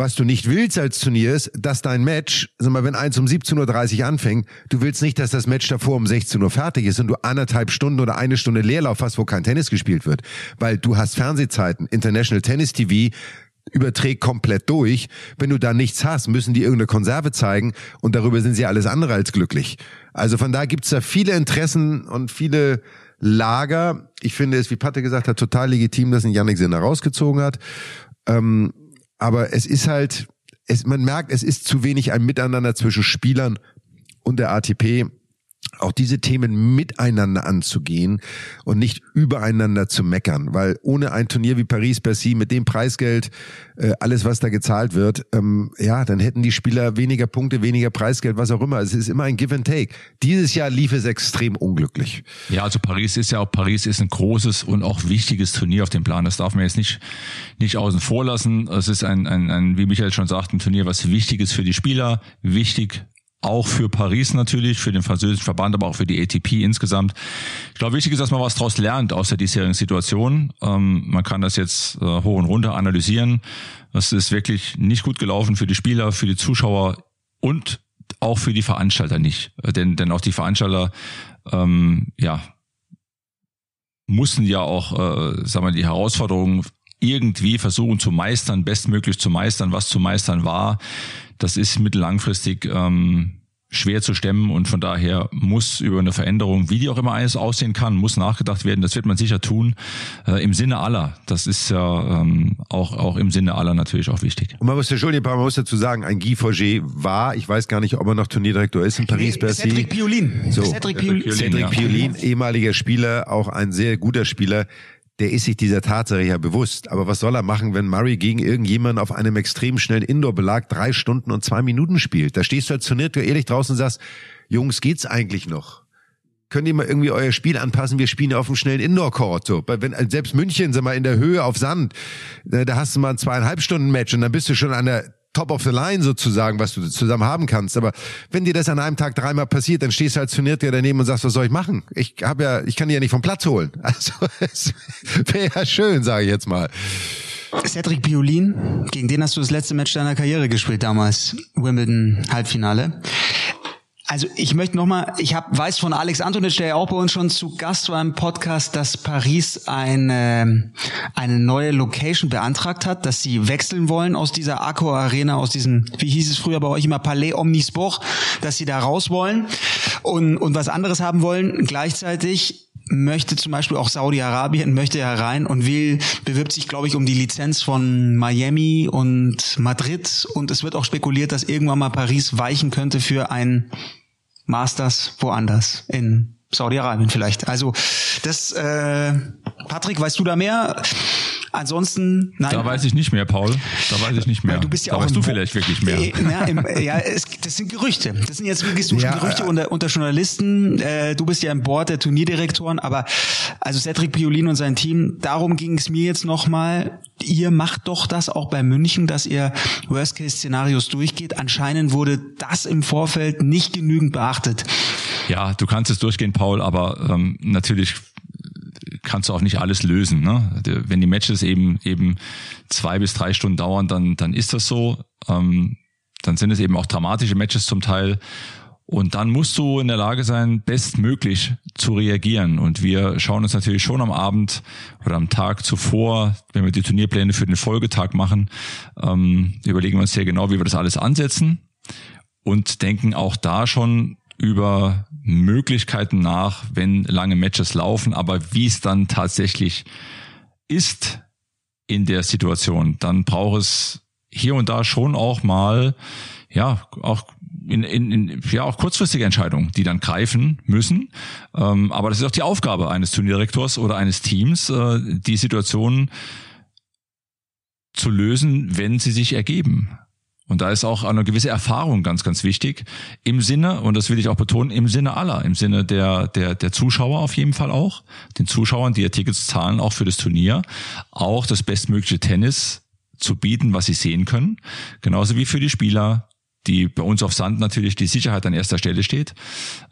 Was du nicht willst als Turnier ist, dass dein Match, sag mal, wenn eins um 17.30 Uhr anfängt, du willst nicht, dass das Match davor um 16 Uhr fertig ist und du anderthalb Stunden oder eine Stunde Leerlauf hast, wo kein Tennis gespielt wird. Weil du hast Fernsehzeiten, International Tennis TV, überträgt komplett durch. Wenn du da nichts hast, müssen die irgendeine Konserve zeigen und darüber sind sie alles andere als glücklich. Also von da gibt's da viele Interessen und viele Lager. Ich finde es, wie Patte gesagt hat, total legitim, dass ein Yannick Sinner rausgezogen hat. Ähm, aber es ist halt, es, man merkt, es ist zu wenig ein Miteinander zwischen Spielern und der ATP auch diese Themen miteinander anzugehen und nicht übereinander zu meckern, weil ohne ein Turnier wie Paris-Bercy mit dem Preisgeld, äh, alles was da gezahlt wird, ähm, ja, dann hätten die Spieler weniger Punkte, weniger Preisgeld, was auch immer. Es ist immer ein Give and Take. Dieses Jahr lief es extrem unglücklich. Ja, also Paris ist ja auch Paris ist ein großes und auch wichtiges Turnier auf dem Plan. Das darf man jetzt nicht nicht außen vor lassen. Es ist ein, ein, ein wie Michael schon sagt, ein Turnier, was wichtig ist für die Spieler, wichtig auch für Paris natürlich, für den französischen Verband, aber auch für die ATP insgesamt. Ich glaube, wichtig ist, dass man was daraus lernt aus der diesjährigen Situation. Ähm, man kann das jetzt äh, hoch und runter analysieren. Das ist wirklich nicht gut gelaufen für die Spieler, für die Zuschauer und auch für die Veranstalter nicht. Äh, denn, denn auch die Veranstalter, ähm, ja, mussten ja auch, äh, sagen wir, die Herausforderungen irgendwie versuchen zu meistern, bestmöglich zu meistern, was zu meistern war das ist mittellangfristig ähm, schwer zu stemmen und von daher muss über eine Veränderung, wie die auch immer eines aussehen kann, muss nachgedacht werden. Das wird man sicher tun äh, im Sinne aller. Das ist ja ähm, auch auch im Sinne aller natürlich auch wichtig. Und man muss ja schon ein paar Mal muss dazu sagen, ein Guy Forget war, ich weiß gar nicht, ob er noch Turnierdirektor ist in Paris Bercy. Cedric Piolin. So, Cedric Piolin, Cedric Piolin, ehemaliger Spieler, auch ein sehr guter Spieler der ist sich dieser Tatsache ja bewusst. Aber was soll er machen, wenn Murray gegen irgendjemanden auf einem extrem schnellen Indoor-Belag drei Stunden und zwei Minuten spielt? Da stehst du als Turnier ehrlich draußen und sagst, Jungs, geht's eigentlich noch? Könnt ihr mal irgendwie euer Spiel anpassen? Wir spielen ja auf einem schnellen Indoor-Court. So. Selbst München, sag mal, in der Höhe auf Sand, da hast du mal ein zweieinhalb Stunden Match und dann bist du schon an der top of the line sozusagen, was du zusammen haben kannst. Aber wenn dir das an einem Tag dreimal passiert, dann stehst du als Turnierter daneben und sagst, was soll ich machen? Ich habe ja, ich kann die ja nicht vom Platz holen. *laughs* Also es wäre ja schön, sage ich jetzt mal. Cedric Biolin, gegen den hast du das letzte Match deiner Karriere gespielt damals, Wimbledon Halbfinale. Also ich möchte nochmal, ich hab, weiß von Alex Antonic, der ja auch bei uns schon zu Gast war im Podcast, dass Paris eine, eine neue Location beantragt hat, dass sie wechseln wollen aus dieser Accor Arena, aus diesem, wie hieß es früher bei euch immer, Palais Omnisport, dass sie da raus wollen und, und was anderes haben wollen. Gleichzeitig möchte zum Beispiel auch Saudi-Arabien möchte herein und will, bewirbt sich, glaube ich, um die Lizenz von Miami und Madrid und es wird auch spekuliert, dass irgendwann mal Paris weichen könnte für ein Masters woanders in Saudi-Arabien vielleicht. Also das, äh, Patrick, weißt du da mehr? Ansonsten, nein. Da weiß ich nicht mehr, Paul. Da weiß ich nicht mehr. Du bist ja da auch weißt du vielleicht wirklich mehr. Äh, ja, im, ja es, das sind Gerüchte. Das sind jetzt wirklich so ja, Gerüchte äh, unter, unter Journalisten. Äh, du bist ja im Board der Turnierdirektoren, aber also Cedric Piolin und sein Team, darum ging es mir jetzt nochmal. Ihr macht doch das auch bei München, dass ihr Worst-Case-Szenarios durchgeht. Anscheinend wurde das im Vorfeld nicht genügend beachtet. Ja, du kannst es durchgehen, Paul, aber ähm, natürlich kannst du auch nicht alles lösen. Ne? Wenn die Matches eben eben zwei bis drei Stunden dauern, dann dann ist das so. Ähm, dann sind es eben auch dramatische Matches zum Teil. Und dann musst du in der Lage sein, bestmöglich zu reagieren. Und wir schauen uns natürlich schon am Abend oder am Tag zuvor, wenn wir die Turnierpläne für den Folgetag machen, ähm, überlegen wir uns sehr genau, wie wir das alles ansetzen und denken auch da schon über Möglichkeiten nach, wenn lange Matches laufen, aber wie es dann tatsächlich ist in der Situation, dann braucht es hier und da schon auch mal, ja, auch in, in, in, ja auch kurzfristige Entscheidungen, die dann greifen müssen. Ähm, aber das ist auch die Aufgabe eines Turnierdirektors oder eines Teams, äh, die Situation zu lösen, wenn sie sich ergeben. Und da ist auch eine gewisse Erfahrung ganz, ganz wichtig. Im Sinne, und das will ich auch betonen, im Sinne aller, im Sinne der, der, der Zuschauer auf jeden Fall auch, den Zuschauern, die ja Tickets zahlen, auch für das Turnier, auch das bestmögliche Tennis zu bieten, was sie sehen können. Genauso wie für die Spieler, die bei uns auf Sand natürlich die Sicherheit an erster Stelle steht.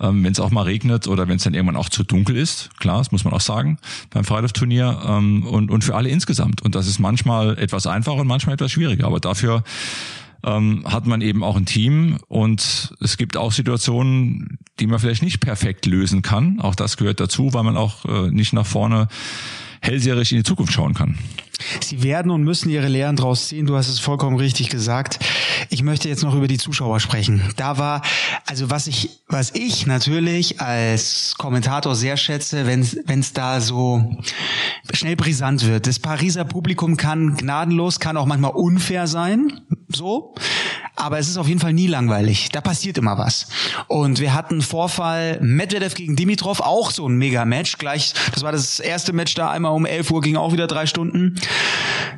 Ähm, wenn es auch mal regnet oder wenn es dann irgendwann auch zu dunkel ist, klar, das muss man auch sagen, beim Freiluftturnier ähm, und, und für alle insgesamt. Und das ist manchmal etwas einfacher und manchmal etwas schwieriger. Aber dafür ähm, hat man eben auch ein Team und es gibt auch Situationen, die man vielleicht nicht perfekt lösen kann. Auch das gehört dazu, weil man auch äh, nicht nach vorne hellseherisch in die Zukunft schauen kann. Sie werden und müssen ihre Lehren draus ziehen. Du hast es vollkommen richtig gesagt. ich möchte jetzt noch über die Zuschauer sprechen. Da war, also was ich, was ich natürlich als Kommentator sehr schätze, wenn es da so schnell brisant wird. Das Pariser Publikum kann gnadenlos, kann auch manchmal unfair sein, so. Aber es ist auf jeden Fall nie langweilig. Da passiert immer was. Und wir hatten Vorfall Medvedev gegen Dimitrov, auch so ein Mega-Match. Gleich, das war das erste Match da, einmal um 11 Uhr, ging auch wieder drei Stunden.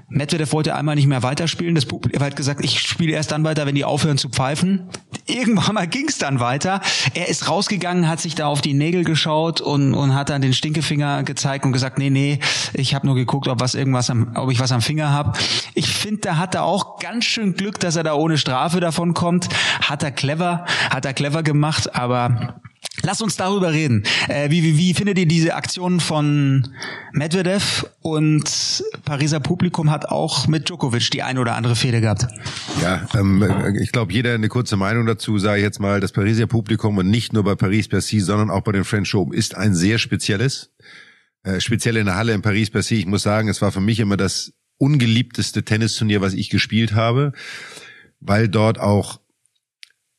Medvedev wollte einmal nicht mehr weiterspielen. Das Publikum hat gesagt, ich spiele erst dann weiter, wenn die aufhören zu pfeifen. Irgendwann mal *laughs* ging es dann weiter. Er ist rausgegangen, hat sich da auf die Nägel geschaut und, und hat dann den Stinkefinger gezeigt und gesagt, nee, nee, ich habe nur geguckt, ob was irgendwas am, ob ich was am Finger habe. Ich finde, da hat er auch ganz schön Glück, dass er da ohne Strafe davon kommt. Hat er clever, hat er clever gemacht, aber Lass uns darüber reden. Äh, wie, wie, wie findet ihr diese Aktion von Medvedev und Pariser Publikum hat auch mit Djokovic die eine oder andere Fehde gehabt? Ja, ähm, ich glaube, jeder eine kurze Meinung dazu, sage ich jetzt mal, das Pariser Publikum und nicht nur bei Paris-Bercy, sondern auch bei den French Open ist ein sehr spezielles. Äh, speziell in der Halle in Paris-Bercy. Ich muss sagen, es war für mich immer das ungeliebteste Tennisturnier, was ich gespielt habe, weil dort auch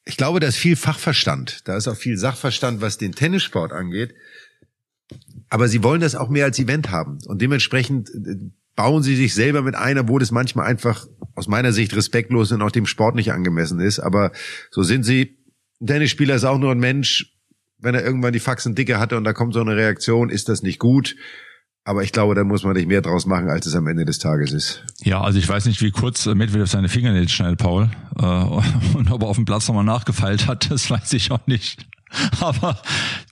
ich glaube, da ist viel Fachverstand. Da ist auch viel Sachverstand, was den Tennissport angeht. Aber sie wollen das auch mehr als Event haben. Und dementsprechend äh, bauen sie sich selber mit ein, obwohl das manchmal einfach aus meiner Sicht respektlos und auch dem Sport nicht angemessen ist. Aber so sind sie. Ein Tennisspieler ist auch nur ein Mensch. Wenn er irgendwann die Faxen dicke hatte und da kommt so eine Reaktion, ist das nicht gut. Aber ich glaube, da muss man nicht mehr draus machen, als es am Ende des Tages ist. Ja, also ich weiß nicht, wie kurz Medvedev seine Fingernägel schneidet, Paul. Äh, *laughs* und ob er auf dem Platz nochmal nachgefeilt hat, das weiß ich auch nicht. *laughs* Aber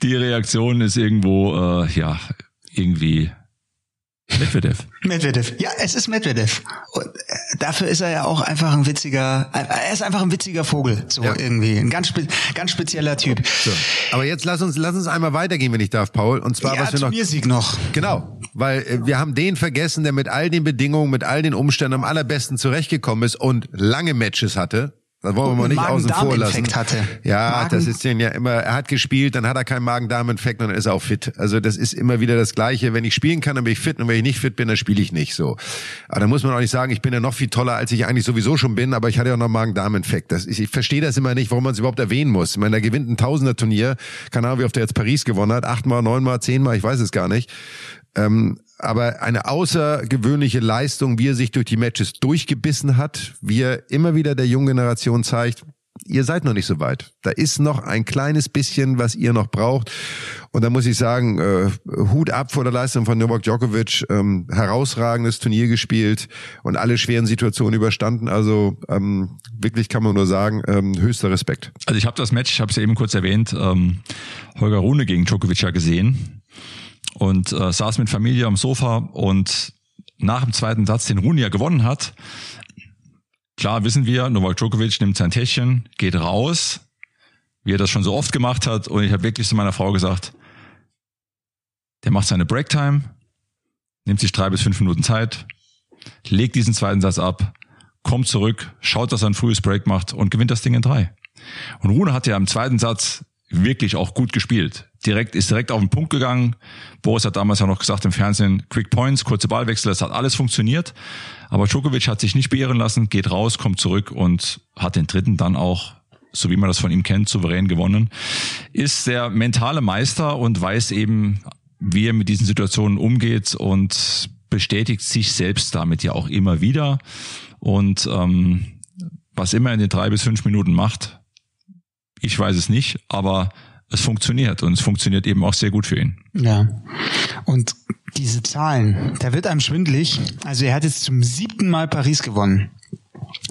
die Reaktion ist irgendwo, äh, ja, irgendwie Medvedev. Medvedev. Ja, es ist Medvedev. Und äh, dafür ist er ja auch einfach ein witziger, er ist einfach ein witziger Vogel, so ja. irgendwie. Ein ganz, spe ganz spezieller Typ. So. Aber jetzt lass uns, lass uns einmal weitergehen, wenn ich darf, Paul. Und zwar, ja, was wir noch. Sieg noch. Genau. Weil äh, wir haben den vergessen, der mit all den Bedingungen, mit all den Umständen am allerbesten zurechtgekommen ist und lange Matches hatte. Das wollen wir mal nicht außen vor lassen. Hatte. Ja, Magen das ist den ja immer, er hat gespielt, dann hat er keinen Magen-Darm-Infekt und dann ist er auch fit. Also das ist immer wieder das Gleiche. Wenn ich spielen kann, dann bin ich fit und wenn ich nicht fit bin, dann spiele ich nicht so. Aber da muss man auch nicht sagen, ich bin ja noch viel toller, als ich eigentlich sowieso schon bin, aber ich hatte ja auch noch Magen-Darm-Infekt. Ich, ich verstehe das immer nicht, warum man es überhaupt erwähnen muss. Ich meine, der gewinnt ein Tausender-Turnier, keine Ahnung, wie oft er jetzt Paris gewonnen hat, achtmal, neunmal, zehnmal, ich weiß es gar nicht. Ähm, aber eine außergewöhnliche Leistung, wie er sich durch die Matches durchgebissen hat, wie er immer wieder der jungen Generation zeigt, ihr seid noch nicht so weit. Da ist noch ein kleines bisschen, was ihr noch braucht. Und da muss ich sagen, äh, Hut ab vor der Leistung von Novak Djokovic. Ähm, herausragendes Turnier gespielt und alle schweren Situationen überstanden. Also ähm, wirklich kann man nur sagen, ähm, höchster Respekt. Also ich habe das Match, ich habe es eben kurz erwähnt, ähm, Holger Rune gegen Djokovic ja gesehen und äh, saß mit Familie am Sofa und nach dem zweiten Satz, den Runia gewonnen hat, klar wissen wir, Novak Djokovic nimmt sein Täschchen, geht raus, wie er das schon so oft gemacht hat und ich habe wirklich zu meiner Frau gesagt, der macht seine Breaktime, nimmt sich drei bis fünf Minuten Zeit, legt diesen zweiten Satz ab, kommt zurück, schaut, dass er ein frühes Break macht und gewinnt das Ding in drei. Und Rune hat ja im zweiten Satz wirklich auch gut gespielt. Direkt, ist direkt auf den Punkt gegangen. Boris hat damals ja noch gesagt im Fernsehen, Quick Points, kurze Ballwechsel, das hat alles funktioniert. Aber Djokovic hat sich nicht beirren lassen, geht raus, kommt zurück und hat den dritten dann auch, so wie man das von ihm kennt, souverän gewonnen. Ist der mentale Meister und weiß eben, wie er mit diesen Situationen umgeht und bestätigt sich selbst damit ja auch immer wieder. Und ähm, was immer er in den drei bis fünf Minuten macht, ich weiß es nicht, aber es funktioniert und es funktioniert eben auch sehr gut für ihn. Ja. Und diese Zahlen, da wird einem schwindlig. Also er hat jetzt zum siebten Mal Paris gewonnen.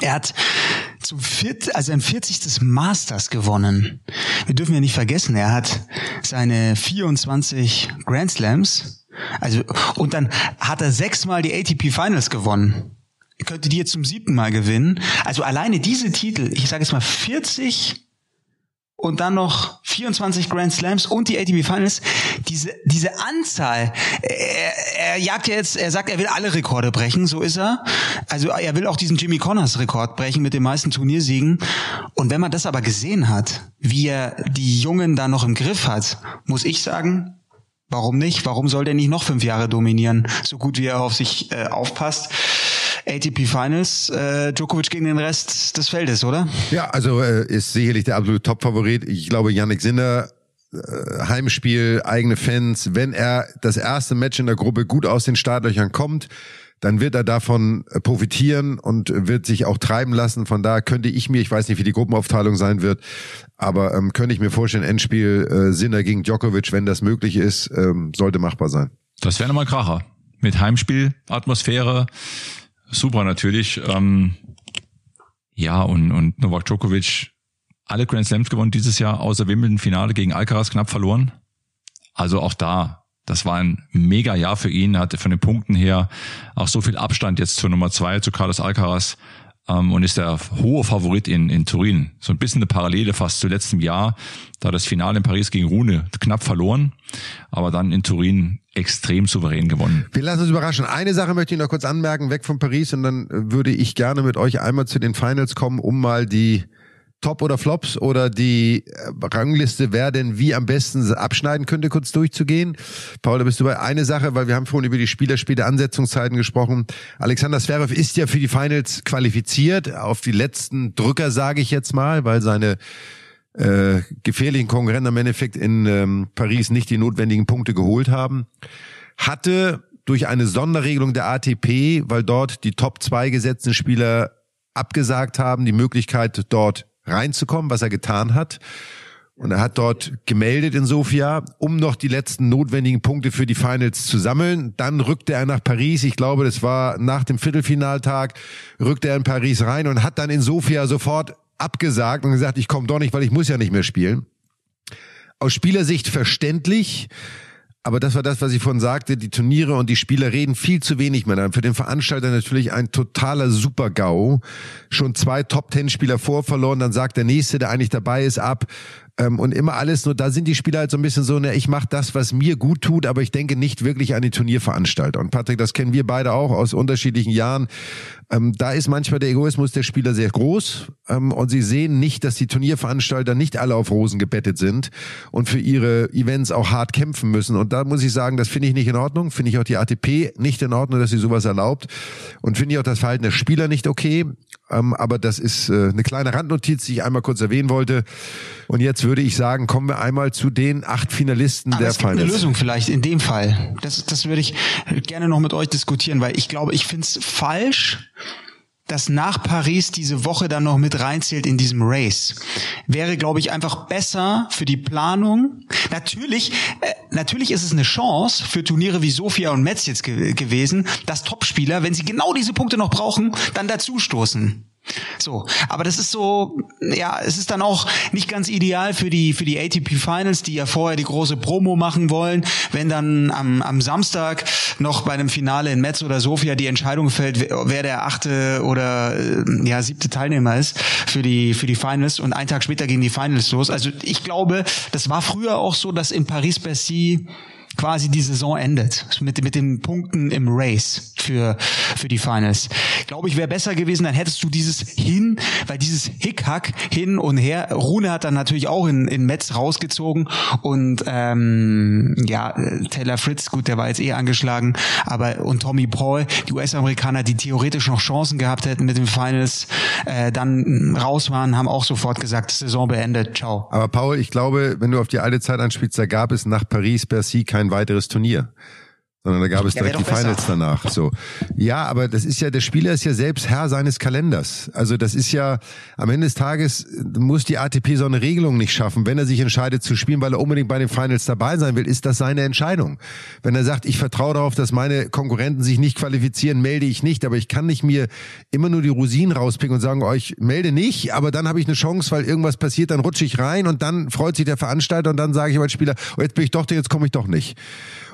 Er hat zum viert, also ein 40. Masters gewonnen. Wir dürfen ja nicht vergessen, er hat seine 24 Grand Slams. Also, und dann hat er sechsmal die ATP Finals gewonnen. Er könnte die jetzt zum siebten Mal gewinnen. Also alleine diese Titel, ich sage jetzt mal 40 und dann noch 24 Grand Slams und die ATP Finals, diese, diese Anzahl, er, er jagt ja jetzt, er sagt, er will alle Rekorde brechen, so ist er. Also er will auch diesen Jimmy Connors Rekord brechen mit den meisten Turniersiegen. Und wenn man das aber gesehen hat, wie er die Jungen da noch im Griff hat, muss ich sagen, Warum nicht? Warum soll der nicht noch fünf Jahre dominieren, so gut wie er auf sich äh, aufpasst? ATP Finals, äh, Djokovic gegen den Rest des Feldes, oder? Ja, also äh, ist sicherlich der absolute Top-Favorit. Ich glaube, Yannick Sinner äh, Heimspiel, eigene Fans, wenn er das erste Match in der Gruppe gut aus den Startlöchern kommt, dann wird er davon äh, profitieren und wird sich auch treiben lassen. Von da könnte ich mir, ich weiß nicht, wie die Gruppenaufteilung sein wird, aber ähm, könnte ich mir vorstellen, Endspiel äh, Sinner gegen Djokovic, wenn das möglich ist, ähm, sollte machbar sein. Das wäre nochmal Kracher. Mit Heimspiel, Atmosphäre, super natürlich. Ähm, ja, und, und Novak Djokovic alle Grand Slams gewonnen dieses Jahr, außer Wimbledon Finale gegen Alcaraz knapp verloren. Also auch da das war ein mega Jahr für ihn. Hatte von den Punkten her auch so viel Abstand jetzt zur Nummer zwei, zu Carlos Alcaraz ähm, und ist der hohe Favorit in, in Turin. So ein bisschen eine Parallele fast zu letztem Jahr, da das Finale in Paris gegen Rune knapp verloren, aber dann in Turin extrem souverän gewonnen. Wir lassen uns überraschen. Eine Sache möchte ich noch kurz anmerken, weg von Paris und dann würde ich gerne mit euch einmal zu den Finals kommen, um mal die Top oder Flops oder die äh, Rangliste, wer denn wie am besten abschneiden könnte, kurz durchzugehen. Paul, da bist du bei eine Sache, weil wir haben vorhin über die Spielerspiele Ansetzungszeiten gesprochen. Alexander Zverev ist ja für die Finals qualifiziert, auf die letzten Drücker sage ich jetzt mal, weil seine äh, gefährlichen Konkurrenten im Endeffekt in ähm, Paris nicht die notwendigen Punkte geholt haben. Hatte durch eine Sonderregelung der ATP, weil dort die Top 2 gesetzten Spieler abgesagt haben, die Möglichkeit dort reinzukommen, was er getan hat. Und er hat dort gemeldet in Sofia, um noch die letzten notwendigen Punkte für die Finals zu sammeln. Dann rückte er nach Paris. Ich glaube, das war nach dem Viertelfinaltag, rückte er in Paris rein und hat dann in Sofia sofort abgesagt und gesagt, ich komme doch nicht, weil ich muss ja nicht mehr spielen. Aus Spielersicht verständlich. Aber das war das, was ich vorhin sagte. Die Turniere und die Spieler reden viel zu wenig mehr. Für den Veranstalter natürlich ein totaler Super-GAU. Schon zwei Top-Ten-Spieler vorverloren, dann sagt der Nächste, der eigentlich dabei ist, ab. Ähm, und immer alles nur, da sind die Spieler halt so ein bisschen so, ne, ich mache das, was mir gut tut, aber ich denke nicht wirklich an die Turnierveranstalter. Und Patrick, das kennen wir beide auch aus unterschiedlichen Jahren. Ähm, da ist manchmal der Egoismus der Spieler sehr groß ähm, und sie sehen nicht, dass die Turnierveranstalter nicht alle auf Rosen gebettet sind und für ihre Events auch hart kämpfen müssen. Und da muss ich sagen, das finde ich nicht in Ordnung. Finde ich auch die ATP nicht in Ordnung, dass sie sowas erlaubt. Und finde ich auch das Verhalten der Spieler nicht okay. Ähm, aber das ist äh, eine kleine Randnotiz, die ich einmal kurz erwähnen wollte. Und jetzt würde ich sagen, kommen wir einmal zu den acht Finalisten aber der es gibt Finals. eine Lösung vielleicht in dem Fall. Das, das würde ich gerne noch mit euch diskutieren, weil ich glaube, ich finde es falsch, dass nach Paris diese Woche dann noch mit reinzählt in diesem Race. Wäre, glaube ich, einfach besser für die Planung. Natürlich, äh, natürlich ist es eine Chance für Turniere wie Sofia und Metz jetzt ge gewesen, dass Topspieler, wenn sie genau diese Punkte noch brauchen, dann dazustoßen. So, aber das ist so, ja, es ist dann auch nicht ganz ideal für die für die ATP Finals, die ja vorher die große Promo machen wollen, wenn dann am, am Samstag noch bei einem Finale in Metz oder Sofia die Entscheidung fällt, wer der achte oder äh, ja siebte Teilnehmer ist für die für die Finals und einen Tag später gehen die Finals los. Also ich glaube, das war früher auch so, dass in Paris-Bercy quasi die Saison endet. Mit, mit den Punkten im Race für, für die Finals. Glaube ich, wäre besser gewesen, dann hättest du dieses hin, weil dieses Hickhack hin und her, Rune hat dann natürlich auch in, in Metz rausgezogen und ähm, ja, Taylor Fritz, gut, der war jetzt eh angeschlagen, aber und Tommy Paul, die US-Amerikaner, die theoretisch noch Chancen gehabt hätten mit den Finals, äh, dann raus waren, haben auch sofort gesagt, Saison beendet, ciao. Aber Paul, ich glaube, wenn du auf die alte Zeit anspielst, da gab es nach Paris-Bercy kein kein weiteres Turnier sondern da gab es ja, direkt die Finals besser. danach. So, ja, aber das ist ja der Spieler ist ja selbst Herr seines Kalenders. Also das ist ja am Ende des Tages muss die ATP so eine Regelung nicht schaffen. Wenn er sich entscheidet zu spielen, weil er unbedingt bei den Finals dabei sein will, ist das seine Entscheidung. Wenn er sagt, ich vertraue darauf, dass meine Konkurrenten sich nicht qualifizieren, melde ich nicht. Aber ich kann nicht mir immer nur die Rosinen rauspicken und sagen, euch oh, melde nicht, aber dann habe ich eine Chance, weil irgendwas passiert, dann rutsche ich rein und dann freut sich der Veranstalter und dann sage ich als Spieler, oh, jetzt bin ich doch, jetzt komme ich doch nicht.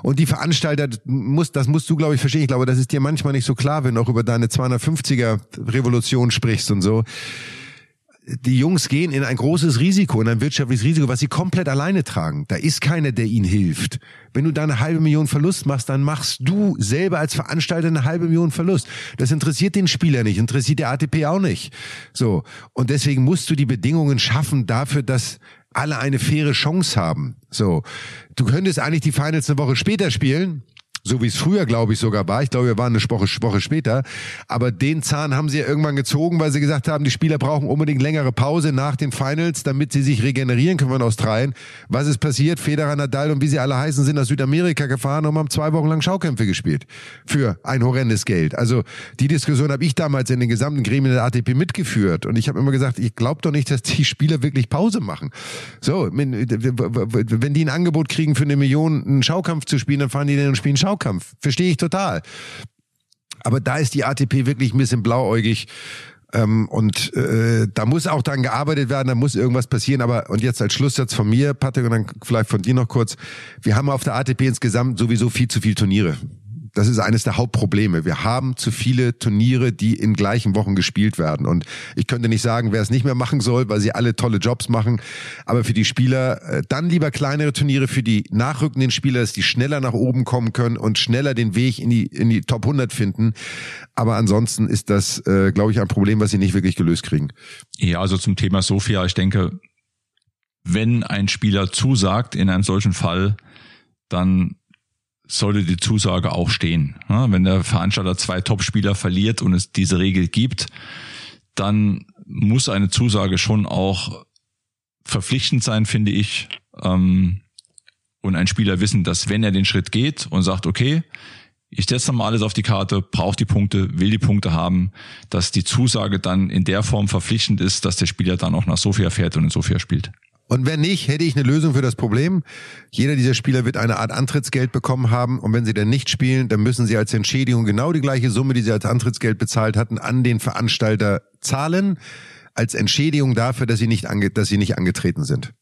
Und die Veranstalter, muss, das musst du, glaube ich, verstehen. Ich glaube, das ist dir manchmal nicht so klar, wenn du auch über deine 250er Revolution sprichst und so die Jungs gehen in ein großes Risiko, in ein wirtschaftliches Risiko, was sie komplett alleine tragen. Da ist keiner, der ihnen hilft. Wenn du da eine halbe Million Verlust machst, dann machst du selber als Veranstalter eine halbe Million Verlust. Das interessiert den Spieler nicht, interessiert der ATP auch nicht. So. Und deswegen musst du die Bedingungen schaffen dafür, dass alle eine faire Chance haben. So. Du könntest eigentlich die Finals eine Woche später spielen so wie es früher, glaube ich, sogar war. Ich glaube, wir waren eine Woche, Woche später. Aber den Zahn haben sie ja irgendwann gezogen, weil sie gesagt haben, die Spieler brauchen unbedingt längere Pause nach den Finals, damit sie sich regenerieren können von Australien. Was ist passiert? Federer, Nadal und wie sie alle heißen, sind nach Südamerika gefahren und haben zwei Wochen lang Schaukämpfe gespielt. Für ein horrendes Geld. Also die Diskussion habe ich damals in den gesamten Gremien der ATP mitgeführt. Und ich habe immer gesagt, ich glaube doch nicht, dass die Spieler wirklich Pause machen. So, wenn die ein Angebot kriegen für eine Million, einen Schaukampf zu spielen, dann fahren die den und spielen Schaukampf. Schaukampf. Verstehe ich total. Aber da ist die ATP wirklich ein bisschen blauäugig. Ähm, und äh, da muss auch dann gearbeitet werden, da muss irgendwas passieren. Aber und jetzt als Schlusssatz von mir, Patrick, und dann vielleicht von dir noch kurz. Wir haben auf der ATP insgesamt sowieso viel zu viel Turniere das ist eines der Hauptprobleme. Wir haben zu viele Turniere, die in gleichen Wochen gespielt werden. Und ich könnte nicht sagen, wer es nicht mehr machen soll, weil sie alle tolle Jobs machen. Aber für die Spieler äh, dann lieber kleinere Turniere für die nachrückenden Spieler, dass die schneller nach oben kommen können und schneller den Weg in die, in die Top 100 finden. Aber ansonsten ist das, äh, glaube ich, ein Problem, was sie nicht wirklich gelöst kriegen. Ja, also zum Thema Sofia, ich denke, wenn ein Spieler zusagt in einem solchen Fall, dann sollte die Zusage auch stehen. Wenn der Veranstalter zwei Topspieler verliert und es diese Regel gibt, dann muss eine Zusage schon auch verpflichtend sein, finde ich. Ähm, und ein Spieler wissen, dass wenn er den Schritt geht und sagt, okay, ich setze nochmal alles auf die Karte, brauche die Punkte, will die Punkte haben, dass die Zusage dann in der Form verpflichtend ist, dass der Spieler dann auch nach Sofia fährt und in Sofia spielt. Und wenn nicht, hätte ich eine Lösung für das Problem. Jeder dieser Spieler wird eine Art Antrittsgeld bekommen haben. Und wenn sie dann nicht spielen, dann müssen sie als Entschädigung genau die gleiche Summe, die sie als Antrittsgeld bezahlt hatten, an den Veranstalter zahlen. Als Entschädigung dafür, dass sie nicht, ange dass sie nicht angetreten sind.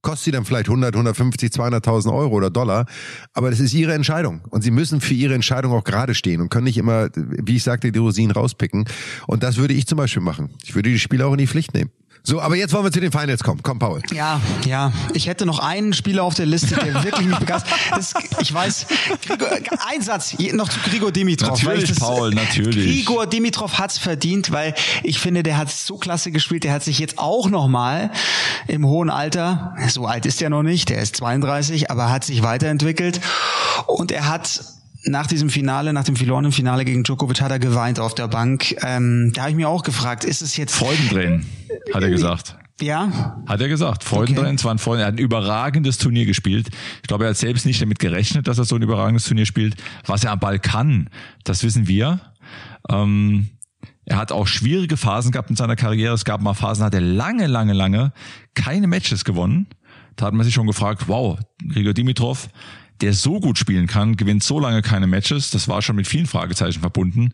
Kostet sie dann vielleicht 100, 150, 200.000 Euro oder Dollar. Aber das ist ihre Entscheidung. Und sie müssen für ihre Entscheidung auch gerade stehen und können nicht immer, wie ich sagte, die Rosinen rauspicken. Und das würde ich zum Beispiel machen. Ich würde die Spieler auch in die Pflicht nehmen. So, aber jetzt wollen wir zu den Finals kommen. Komm, Paul. Ja, ja. Ich hätte noch einen Spieler auf der Liste, der *laughs* wirklich mich begeistert. Das, ich weiß, Grigor, ein Satz noch zu Grigor Dimitrov. Natürlich, das, Paul, natürlich. Grigor Dimitrov hat's verdient, weil ich finde, der hat so klasse gespielt. Der hat sich jetzt auch noch mal im hohen Alter, so alt ist er noch nicht, der ist 32, aber hat sich weiterentwickelt und er hat nach diesem Finale, nach dem verlorenen Finale gegen Djokovic, hat er geweint auf der Bank. Ähm, da habe ich mir auch gefragt, ist es jetzt Freudentränen, hat er gesagt. Ja. Hat er gesagt. Freudentränen, okay. es waren Freuden. Er hat ein überragendes Turnier gespielt. Ich glaube, er hat selbst nicht damit gerechnet, dass er so ein überragendes Turnier spielt. Was er am Ball kann, das wissen wir. Ähm, er hat auch schwierige Phasen gehabt in seiner Karriere. Es gab mal Phasen, hat er lange, lange, lange keine Matches gewonnen. Da hat man sich schon gefragt, wow, Grigor Dimitrov, der so gut spielen kann, gewinnt so lange keine Matches, das war schon mit vielen Fragezeichen verbunden,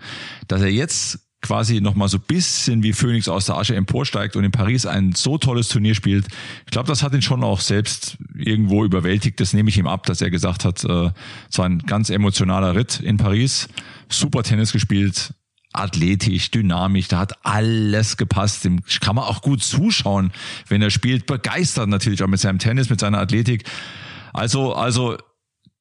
dass er jetzt quasi nochmal so bisschen wie Phoenix aus der Asche emporsteigt und in Paris ein so tolles Turnier spielt. Ich glaube, das hat ihn schon auch selbst irgendwo überwältigt. Das nehme ich ihm ab, dass er gesagt hat, äh, es war ein ganz emotionaler Ritt in Paris. Super Tennis gespielt, athletisch, dynamisch, da hat alles gepasst. Dem kann man auch gut zuschauen, wenn er spielt. Begeistert natürlich auch mit seinem Tennis, mit seiner Athletik. Also, also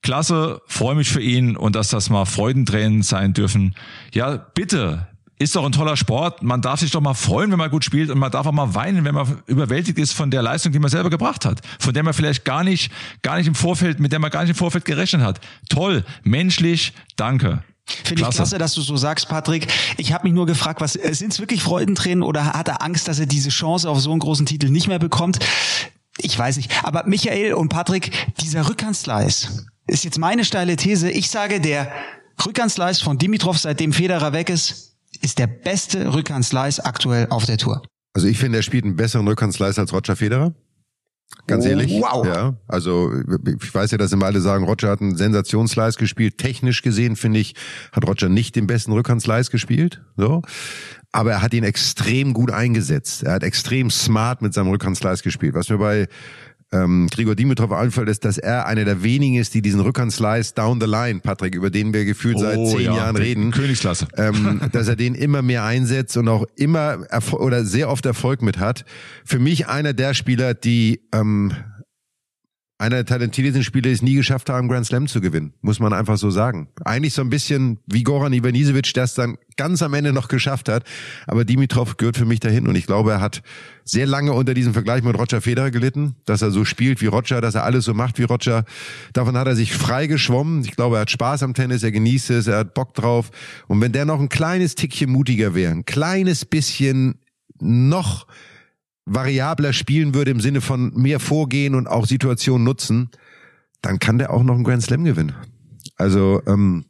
klasse, freue mich für ihn und dass das mal Freudentränen sein dürfen. Ja, bitte, ist doch ein toller Sport. Man darf sich doch mal freuen, wenn man gut spielt und man darf auch mal weinen, wenn man überwältigt ist von der Leistung, die man selber gebracht hat, von der man vielleicht gar nicht, gar nicht im Vorfeld, mit der man gar nicht im Vorfeld gerechnet hat. Toll, menschlich, danke. Finde ich klasse, dass du so sagst, Patrick. Ich habe mich nur gefragt, was sind es wirklich Freudentränen oder hat er Angst, dass er diese Chance auf so einen großen Titel nicht mehr bekommt? Ich weiß nicht. Aber Michael und Patrick, dieser Rückhandsleis, ist jetzt meine steile These. Ich sage, der Rückhandsleis von Dimitrov, seitdem Federer weg ist, ist der beste Rückhandsleis aktuell auf der Tour. Also ich finde, er spielt einen besseren Rückhandsleis als Roger Federer. Ganz oh, ehrlich. Wow. Ja, also ich weiß ja, dass immer alle sagen, Roger hat einen Sensationsslice gespielt. Technisch gesehen, finde ich, hat Roger nicht den besten Rückhandslice gespielt. So. Aber er hat ihn extrem gut eingesetzt. Er hat extrem smart mit seinem Rückhandslice gespielt. Was mir bei ähm, Grigor Dimitrov einfällt, ist, dass er einer der wenigen ist, die diesen Rückhandslice down the line, Patrick, über den wir gefühlt seit oh, zehn ja, Jahren reden. Königsklasse. Ähm, *laughs* dass er den immer mehr einsetzt und auch immer Erfol oder sehr oft Erfolg mit hat. Für mich einer der Spieler, die ähm, einer der talentiertesten Spieler es nie geschafft haben, Grand Slam zu gewinnen. Muss man einfach so sagen. Eigentlich so ein bisschen wie Goran Ivanisevic, der es dann ganz am Ende noch geschafft hat. Aber Dimitrov gehört für mich dahin und ich glaube, er hat sehr lange unter diesem Vergleich mit Roger Federer gelitten, dass er so spielt wie Roger, dass er alles so macht wie Roger. Davon hat er sich frei geschwommen. Ich glaube, er hat Spaß am Tennis, er genießt es, er hat Bock drauf. Und wenn der noch ein kleines Tickchen mutiger wäre, ein kleines bisschen noch variabler spielen würde im Sinne von mehr vorgehen und auch Situationen nutzen, dann kann der auch noch einen Grand Slam gewinnen. Also ähm,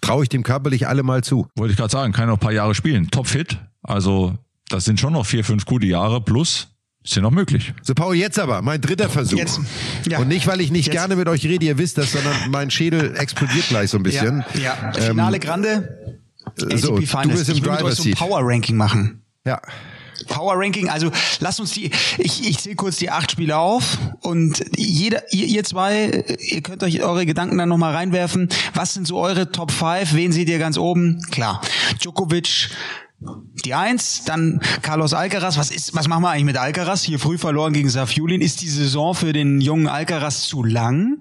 traue ich dem körperlich alle mal zu. Wollte ich gerade sagen, kann noch ein paar Jahre spielen. Topfit, also das sind schon noch vier, fünf gute Jahre plus. Ist ja noch möglich. So, Paul, jetzt aber, mein dritter Versuch. Jetzt, ja. Und nicht, weil ich nicht jetzt. gerne mit euch rede, ihr wisst das, sondern mein Schädel explodiert gleich so ein bisschen. Ja, ja. Finale ähm, Grande. So, du bist im Driver Seat. Power Ranking machen. Ja. Power Ranking, also lasst uns die, ich, ich zähle kurz die acht Spiele auf und jeder, ihr, ihr zwei, ihr könnt euch eure Gedanken dann nochmal reinwerfen. Was sind so eure Top 5? Wen seht ihr ganz oben? Klar. Djokovic, die Eins, dann Carlos Alcaraz. Was ist, was machen wir eigentlich mit Alcaraz? Hier früh verloren gegen Safiulin. Ist die Saison für den jungen Alcaraz zu lang?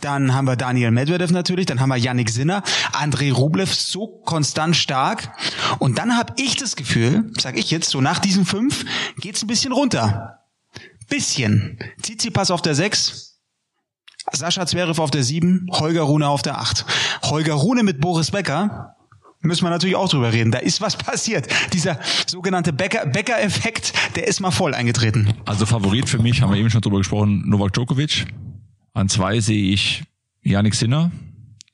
Dann haben wir Daniel Medvedev natürlich, dann haben wir Yannick Sinner, Andrei Rublev so konstant stark. Und dann habe ich das Gefühl, sag ich jetzt, so nach diesen fünf geht's ein bisschen runter. Bisschen. Tsitsipas auf der sechs, Sascha Zverev auf der sieben, Holger Rune auf der acht. Holger Rune mit Boris Becker müssen wir natürlich auch drüber reden. Da ist was passiert. Dieser sogenannte Becker-Effekt, der ist mal voll eingetreten. Also Favorit für mich, haben wir eben schon drüber gesprochen, Novak Djokovic. An zwei sehe ich Yannick Sinner.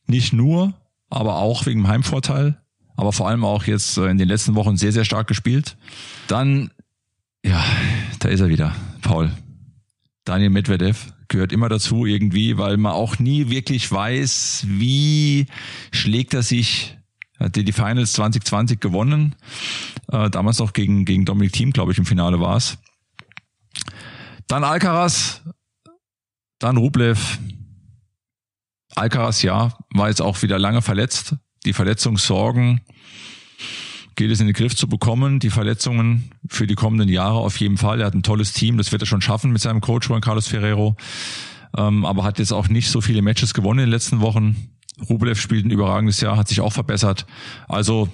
Nicht nur, aber auch wegen dem Heimvorteil. Aber vor allem auch jetzt äh, in den letzten Wochen sehr, sehr stark gespielt. Dann, ja, da ist er wieder, Paul. Daniel Medvedev gehört immer dazu irgendwie, weil man auch nie wirklich weiß, wie schlägt er sich hat die Finals 2020 gewonnen. Äh, damals noch gegen, gegen Dominic Thiem, glaube ich, im Finale war es. Dann Alcaraz, dann Rublev. Alcaraz, ja, war jetzt auch wieder lange verletzt. Die Verletzungssorgen gilt es in den Griff zu bekommen. Die Verletzungen für die kommenden Jahre auf jeden Fall. Er hat ein tolles Team, das wird er schon schaffen mit seinem Coach Juan Carlos Ferrero. Ähm, aber hat jetzt auch nicht so viele Matches gewonnen in den letzten Wochen. Rublev spielt ein überragendes Jahr, hat sich auch verbessert. Also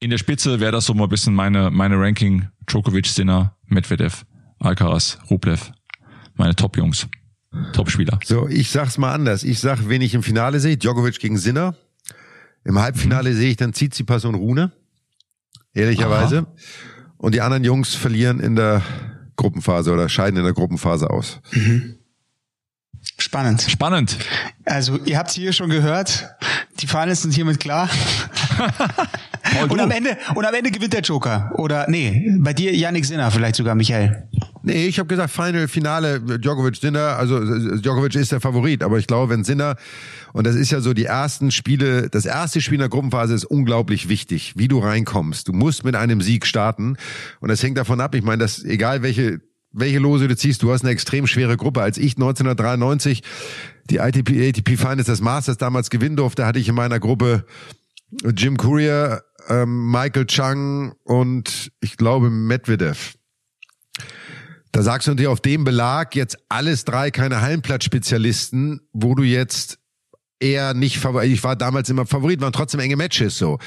in der Spitze wäre das so mal ein bisschen meine, meine Ranking. Djokovic, Sinner, Medvedev, Alcaraz, Rublev. Meine Top-Jungs. Top-Spieler. So, ich sag's mal anders. Ich sag, wen ich im Finale sehe, Djokovic gegen Sinner. Im Halbfinale mhm. sehe ich dann Tsitsipas und Rune. Ehrlicherweise. Aha. Und die anderen Jungs verlieren in der Gruppenphase oder scheiden in der Gruppenphase aus. Mhm. Spannend. Spannend. Also, ihr habt es hier schon gehört. Die Finals sind hiermit klar. *laughs* und am Ende, und am Ende gewinnt der Joker. Oder, nee, bei dir Yannick Sinner, vielleicht sogar Michael. Nee, ich habe gesagt, Final, Finale, Djokovic, Sinner. Also, Djokovic ist der Favorit. Aber ich glaube, wenn Sinner, und das ist ja so die ersten Spiele, das erste Spiel in der Gruppenphase ist unglaublich wichtig, wie du reinkommst. Du musst mit einem Sieg starten. Und das hängt davon ab. Ich meine, dass egal welche welche Lose du ziehst. Du hast eine extrem schwere Gruppe. Als ich 1993 die ATP, ATP Finals des Masters damals gewinnen durfte, hatte ich in meiner Gruppe Jim Courier, ähm, Michael Chang und ich glaube Medvedev. Da sagst du dir auf dem Belag jetzt alles drei keine Hallenplatzspezialisten, wo du jetzt eher nicht ich war damals immer Favorit, waren trotzdem enge Matches so.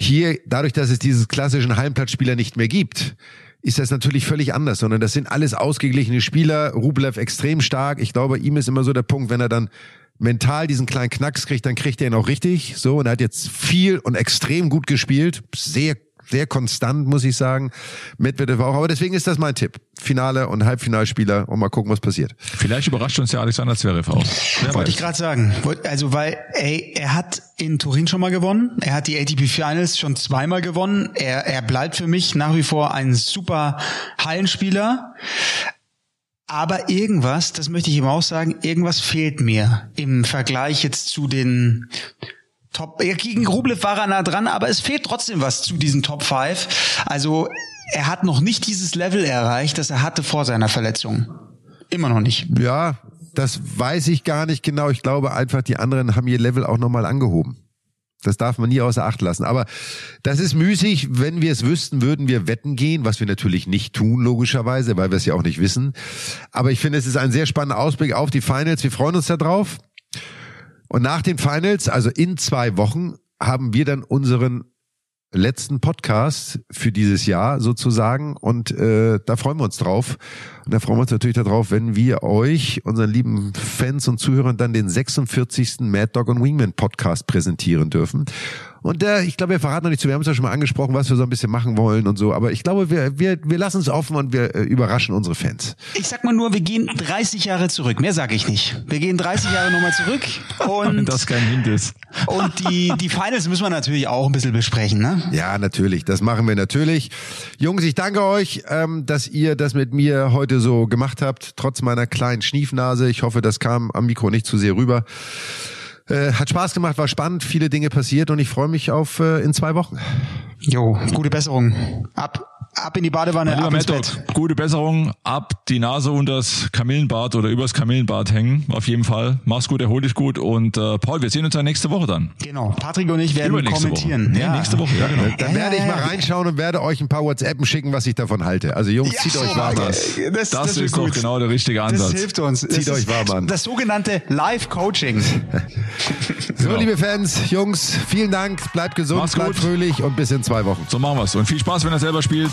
Hier, dadurch, dass es dieses klassischen Hallenplatzspieler nicht mehr gibt, ist das natürlich völlig anders, sondern das sind alles ausgeglichene Spieler. Rublev extrem stark. Ich glaube, ihm ist immer so der Punkt, wenn er dann mental diesen kleinen Knacks kriegt, dann kriegt er ihn auch richtig. So, und er hat jetzt viel und extrem gut gespielt. Sehr sehr konstant, muss ich sagen. Medvedev auch. Aber deswegen ist das mein Tipp. Finale und Halbfinalspieler und mal gucken, was passiert. Vielleicht überrascht uns ja Alexander Zverev auch. Wollte ich gerade sagen. Also, weil, ey, er hat in Turin schon mal gewonnen. Er hat die ATP Finals schon zweimal gewonnen. Er, er bleibt für mich nach wie vor ein super Hallenspieler. Aber irgendwas, das möchte ich ihm auch sagen, irgendwas fehlt mir im Vergleich jetzt zu den Top, ja, gegen Rublev war er nah dran, aber es fehlt trotzdem was zu diesen Top 5. Also er hat noch nicht dieses Level erreicht, das er hatte vor seiner Verletzung. Immer noch nicht. Ja, das weiß ich gar nicht genau. Ich glaube einfach, die anderen haben ihr Level auch nochmal angehoben. Das darf man nie außer Acht lassen. Aber das ist müßig. Wenn wir es wüssten, würden wir wetten gehen, was wir natürlich nicht tun, logischerweise, weil wir es ja auch nicht wissen. Aber ich finde, es ist ein sehr spannender Ausblick auf die Finals. Wir freuen uns darauf. Und nach den Finals, also in zwei Wochen, haben wir dann unseren letzten Podcast für dieses Jahr sozusagen und äh, da freuen wir uns drauf. Und da freuen wir uns natürlich darauf, wenn wir euch, unseren lieben Fans und Zuhörern, dann den 46. Mad Dog und Wingman Podcast präsentieren dürfen. Und äh, ich glaube, wir verraten noch nicht zu, wir haben es ja schon mal angesprochen, was wir so ein bisschen machen wollen und so. Aber ich glaube, wir, wir, wir lassen es offen und wir äh, überraschen unsere Fans. Ich sag mal nur, wir gehen 30 Jahre zurück. Mehr sage ich nicht. Wir gehen 30 Jahre nochmal zurück. *laughs* Und Wenn das kein Hint ist. Und die, die Finals müssen wir natürlich auch ein bisschen besprechen, ne? Ja, natürlich. Das machen wir natürlich. Jungs, ich danke euch, ähm, dass ihr das mit mir heute so gemacht habt, trotz meiner kleinen Schniefnase. Ich hoffe, das kam am Mikro nicht zu sehr rüber. Äh, hat Spaß gemacht, war spannend, viele Dinge passiert und ich freue mich auf äh, in zwei Wochen. Jo, gute Besserung. Ab ab in die Badewanne, ab ins Bett. Gute Besserung, ab die Nase unter das Kamillenbad oder übers Kamillenbad hängen, auf jeden Fall. Mach's gut, erhol dich gut und äh, Paul, wir sehen uns ja nächste Woche dann. Genau, Patrick und ich werden kommentieren. Woche. Ja. Nee, nächste Woche, ja genau. Dann werde ich mal reinschauen und werde euch ein paar WhatsAppen schicken, was ich davon halte. Also Jungs, zieht euch warm an. Das, das, das ist doch genau der richtige Ansatz. Das hilft uns. Zieht euch warm an. Das sogenannte Live-Coaching. *laughs* so, liebe Fans, Jungs, vielen Dank, bleibt gesund, Mach's bleibt gut. fröhlich und bis in zwei Wochen. So machen wir's. Und viel Spaß, wenn ihr selber spielt.